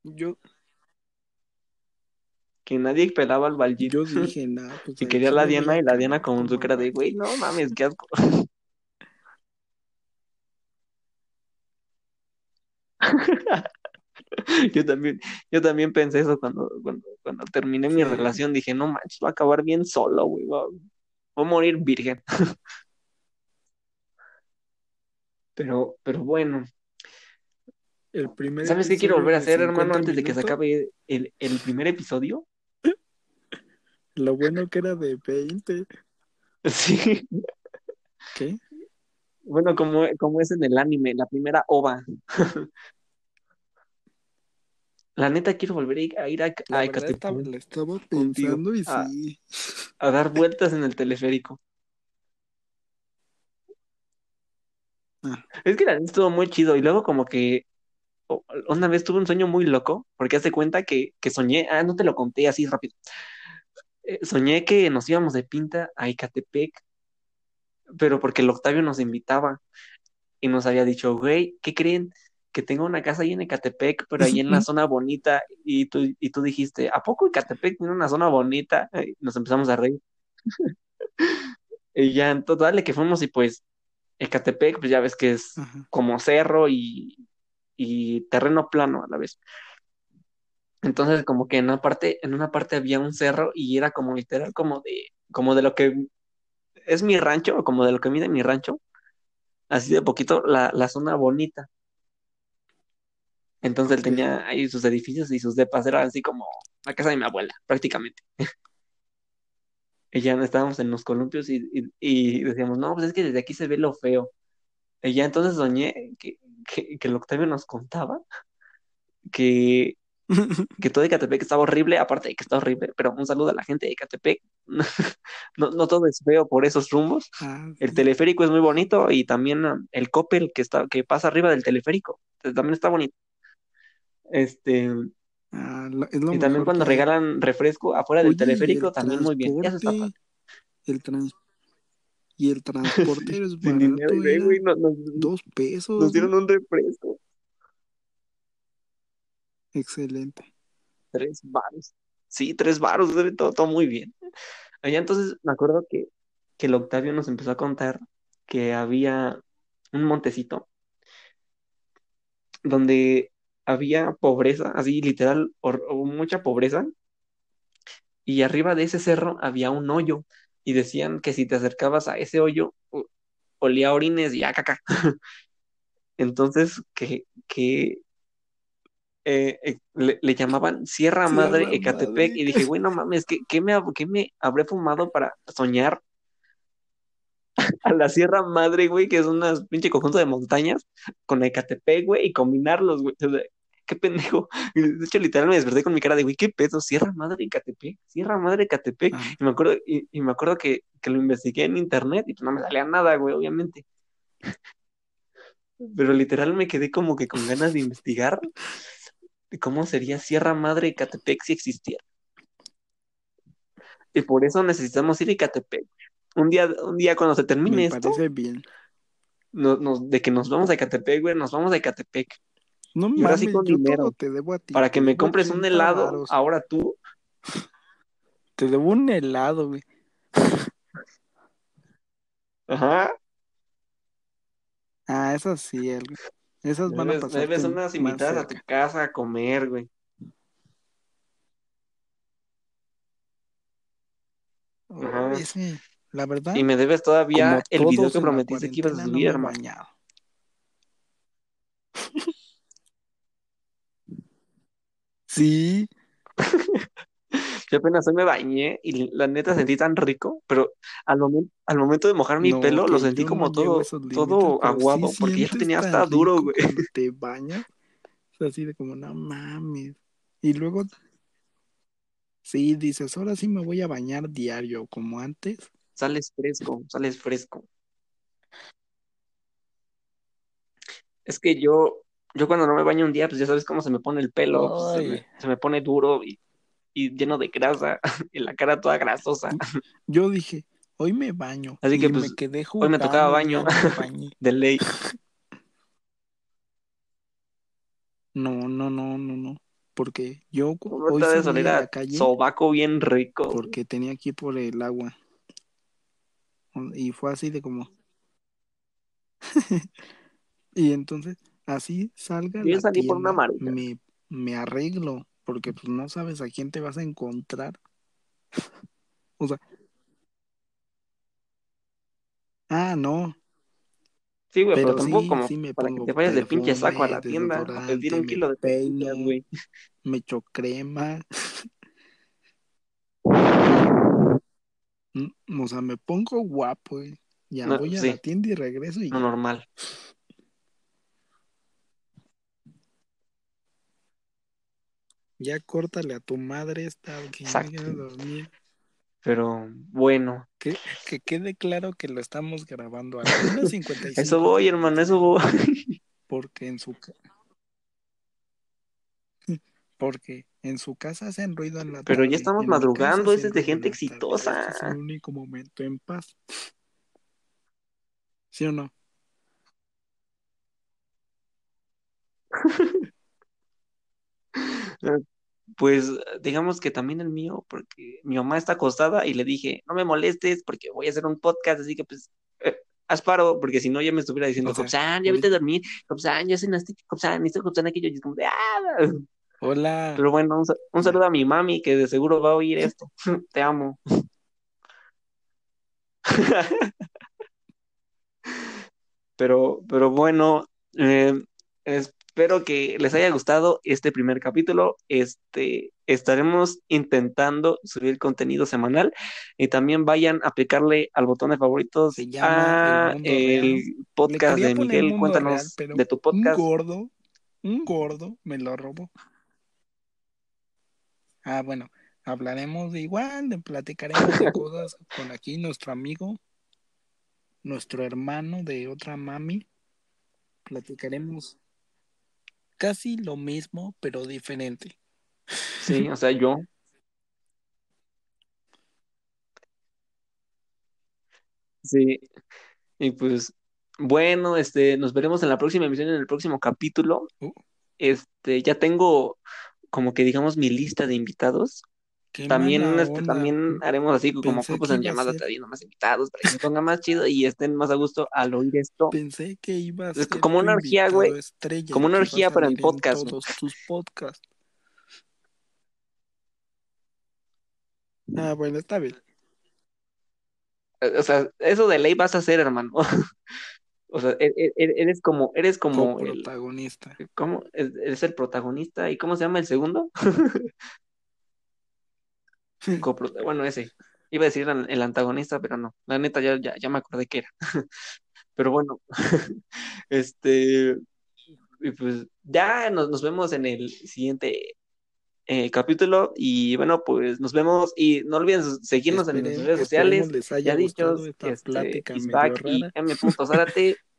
Yo, Que nadie pelaba al Valjit. yo dije, no, pues. Ahí quería la Diana y la Diana con cara de, güey, no mames, qué asco. Yo también, yo también pensé eso cuando, cuando, cuando terminé mi relación. Dije, no manches, va a acabar bien solo, güey. Va, voy a morir virgen. Pero, pero bueno, El primer ¿sabes qué quiero volver a hacer, hermano, 50 antes de que se acabe el, el primer episodio? Lo bueno que era de 20. Sí. ¿Qué? Bueno, como, como es en el anime, la primera ova. La neta, quiero volver a ir a, a, La a estaba, Ecatepec la estaba contigo, pensando y a- sí. a dar vueltas en el teleférico. Ah. Es que la neta estuvo muy chido y luego como que una vez tuve un sueño muy loco porque hace cuenta que, que soñé, ah, no te lo conté así rápido. Eh, soñé que nos íbamos de pinta a Ecatepec, pero porque el Octavio nos invitaba y nos había dicho, güey, ¿qué creen? Que tengo una casa ahí en Ecatepec, pero ahí en la zona bonita. Y tú, y tú dijiste, ¿a poco Ecatepec tiene una zona bonita? Y nos empezamos a reír. Y ya, en total, de que fuimos y pues Ecatepec, pues ya ves que es Ajá. como cerro y, y terreno plano a la vez. Entonces, como que en una parte, en una parte había un cerro y era como literal como de, como de lo que es mi rancho, o como de lo que mide mi rancho, así de poquito la, la zona bonita. Entonces él tenía ahí sus edificios y sus depas, era así como la casa de mi abuela, prácticamente. Y ya estábamos en los columpios y, y, y decíamos, no, pues es que desde aquí se ve lo feo. Y ya entonces soñé que, que, que el Octavio nos contaba que, que todo Ecatepec estaba horrible, aparte de que está horrible, pero un saludo a la gente de Ecatepec. No, no todo es feo por esos rumbos. Ah, El teleférico es muy bonito y también um, el Coppel que está, que pasa arriba del teleférico, eh, también está bonito. Este, Ah, lo- es lo y también cuando que regalan refresco afuera del Oye, teleférico, el también muy bien. Eso está padre. el y el transporte es barato, güey, dos pesos, nos dieron un refresco. Excelente. Tres varos. Sí, tres varos, todo, todo muy bien. Allá entonces me acuerdo que, que el Octavio nos empezó a contar que había un montecito donde había pobreza, así literal, o mucha pobreza, y arriba de ese cerro había un hoyo, y decían que si te acercabas a ese hoyo, olía a orines y a caca. Entonces, que, que eh, eh, le, le llamaban Sierra Madre Sierra Ecatepec, Madre. y dije, güey, no mames, ¿qué, qué me, qué me habré fumado para soñar a la Sierra Madre, güey, que es un pinche conjunto de montañas, con Ecatepec, güey, y combinarlos, güey? O sea, qué pendejo. De hecho, literal me desperté con mi cara de, güey, qué pedo, Sierra Madre Ecatepec, Sierra Madre Ecatepec. Ah, Y me acuerdo, y, y me acuerdo que, que lo investigué en internet y pues no me salía nada, güey, obviamente. Pero literal me quedé como que con ganas de investigar de cómo sería Sierra Madre Ecatepec si existiera. Y por eso necesitamos ir a Ecatepec. Un día, un día cuando se termine me esto, parece bien. no- de que nos vamos a Ecatepec, güey, nos vamos a Ecatepec. No Y ahora sí con dinero. todo te debo a ti. Para que me compres un 80 helado, ahora tú. Te debo un helado, güey. Ajá. Ah, esas sí, el- esas van a pasarte debes unas invitadas a tu casa a comer, güey. Ajá. Ese, la verdad, Y me debes todavía el video que prometiste que ibas a subir, hermano. Sí, Yo apenas hoy me bañé y la neta sentí tan rico, pero al momento, al momento de mojar mi no, pelo lo sentí como no todo, todo sí aguado, porque ya lo tenía hasta duro, güey. te bañas. Es así de como, no mames. Y luego, sí, dices, ahora sí me voy a bañar diario, como antes. Sales fresco, sales fresco. Es que yo, yo cuando no me baño un día, pues ya sabes cómo se me pone el pelo, pues se me, se me pone duro y, y lleno de grasa y la cara toda grasosa. Yo dije, hoy me baño. Así que pues me quedé hoy me tocaba baño me de ley. No, no, no, no, no. Porque yo cu- ¿Cómo hoy de salí a la calle Sobaco bien rico. porque tenía ir por el agua. Y fue así de como. y entonces, así salga la salí por una marita. me, me arreglo, porque pues no sabes a quién te vas a encontrar. o sea. Ah, no. Sí, güey, pero Pero tampoco sí, como sí me para que te vayas de pinche saco a la tienda a pedir un me kilo de peino, güey. me echo crema. Mm, O sea, me pongo guapo, y ya No, voy a sí. la tienda y regreso y No ya. normal. Ya córtale a tu madre esta que Exacto. dormir. Pero bueno, Que, que quede claro que lo estamos grabando a la 1.55. eso voy, hermano, eso voy. Porque en su porque en su casa hacen ruido en la Pero ya estamos madrugando, ese es de gente tarde. exitosa. Este es el único momento en paz. ¿Sí o no? Pues digamos que también el mío, porque mi mamá está acostada y le dije, no me molestes porque voy a hacer un podcast, así que pues eh, haz paro, porque si no ya me estuviera diciendo, O sea, Copsan, ya vete a dormir, Copsan, ya cenaste, Copsan, necesito Copsan aquello, y es como de, ah. Hola. Pero bueno, un, saludo a mi mami que de seguro va a oír esto. Te amo. Pero, pero bueno, eh, espero que les haya gustado este primer capítulo. Este, estaremos intentando subir contenido semanal y también vayan a picarle al botón de favoritos Se llama a El Mundo el podcast de Miguel. Cuéntanos Real, pero de tu un podcast. gordo, un gordo me lo robó. Ah, bueno, hablaremos de igual, de platicaremos de cosas con aquí nuestro amigo, nuestro hermano de otra mami. Platicaremos casi lo mismo, pero diferente. Sí, o sea, yo. Sí, y pues bueno, este, nos veremos en la próxima emisión, en el próximo capítulo. Uh, Este, ya tengo como que digamos mi lista de invitados. Qué También, este, también haremos así como grupos en llamada trayendo más invitados para que se ponga más chido y estén más a gusto al oír esto. pensé que iba a Es ser como una orgía, güey. Como una orgía, salir en podcast. todos tus podcasts. Ah, bueno, está bien. O sea, eso de ley vas a hacer, hermano. O sea, e- e- e- eres como, eres como el, Coprotagonista. ¿cómo? Es- Eres el protagonista. ¿Y cómo se llama el segundo? Bueno, ese. Iba a decir el antagonista, pero no. La neta, ya, ya, ya me acordé que era. Pero bueno, este, pues ya nos, nos vemos en el siguiente eh, capítulo. Y bueno, pues nos vemos. Y no olviden seguirnos en nuestras Esperen, redes sociales. esperemos les haya Ya esta este, y. M. Zárate.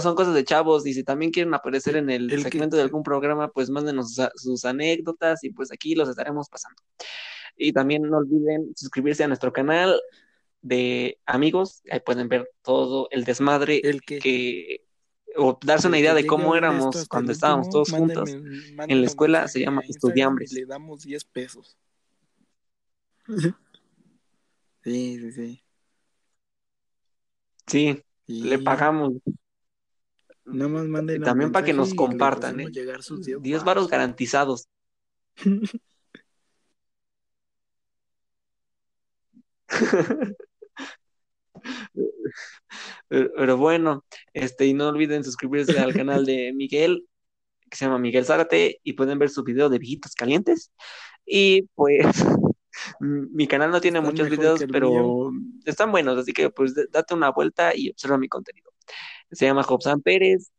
Son cosas de chavos y si también quieren aparecer en el El que segmento de algún programa, pues mándenos sus anécdotas y pues aquí los estaremos pasando. Y también no olviden suscribirse a nuestro canal de amigos, ahí pueden ver todo el desmadre el que que o darse una idea de cómo éramos cuando estábamos todos juntos mándenme, en la escuela, se llama estudiambres. le damos 10 pesos. Sí, sí, sí. Sí, le pagamos. Nada más un también para que nos compartan, ¿eh? llegar sus 10 10 varos garantizados. Pero, pero bueno, este, y no olviden suscribirse al canal de Miguel, que se llama Miguel Zárate, y pueden ver su video de viejitos calientes. Y pues, mi canal no tiene Están muchos videos, el mío. pero están buenos, así que pues date una vuelta y observa mi contenido. Se llama Jobsan Pérez,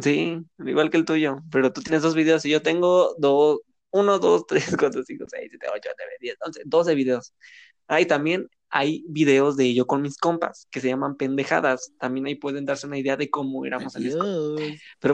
sí, igual que el tuyo, pero tú tienes dos videos y yo tengo dos, uno, dos, tres, cuatro, cinco, seis, siete, ocho, nueve, diez, once, doce videos. Ahí también hay videos de yo con mis compas que se llaman pendejadas. También ahí pueden darse una idea de cómo éramos. Adiós. Pero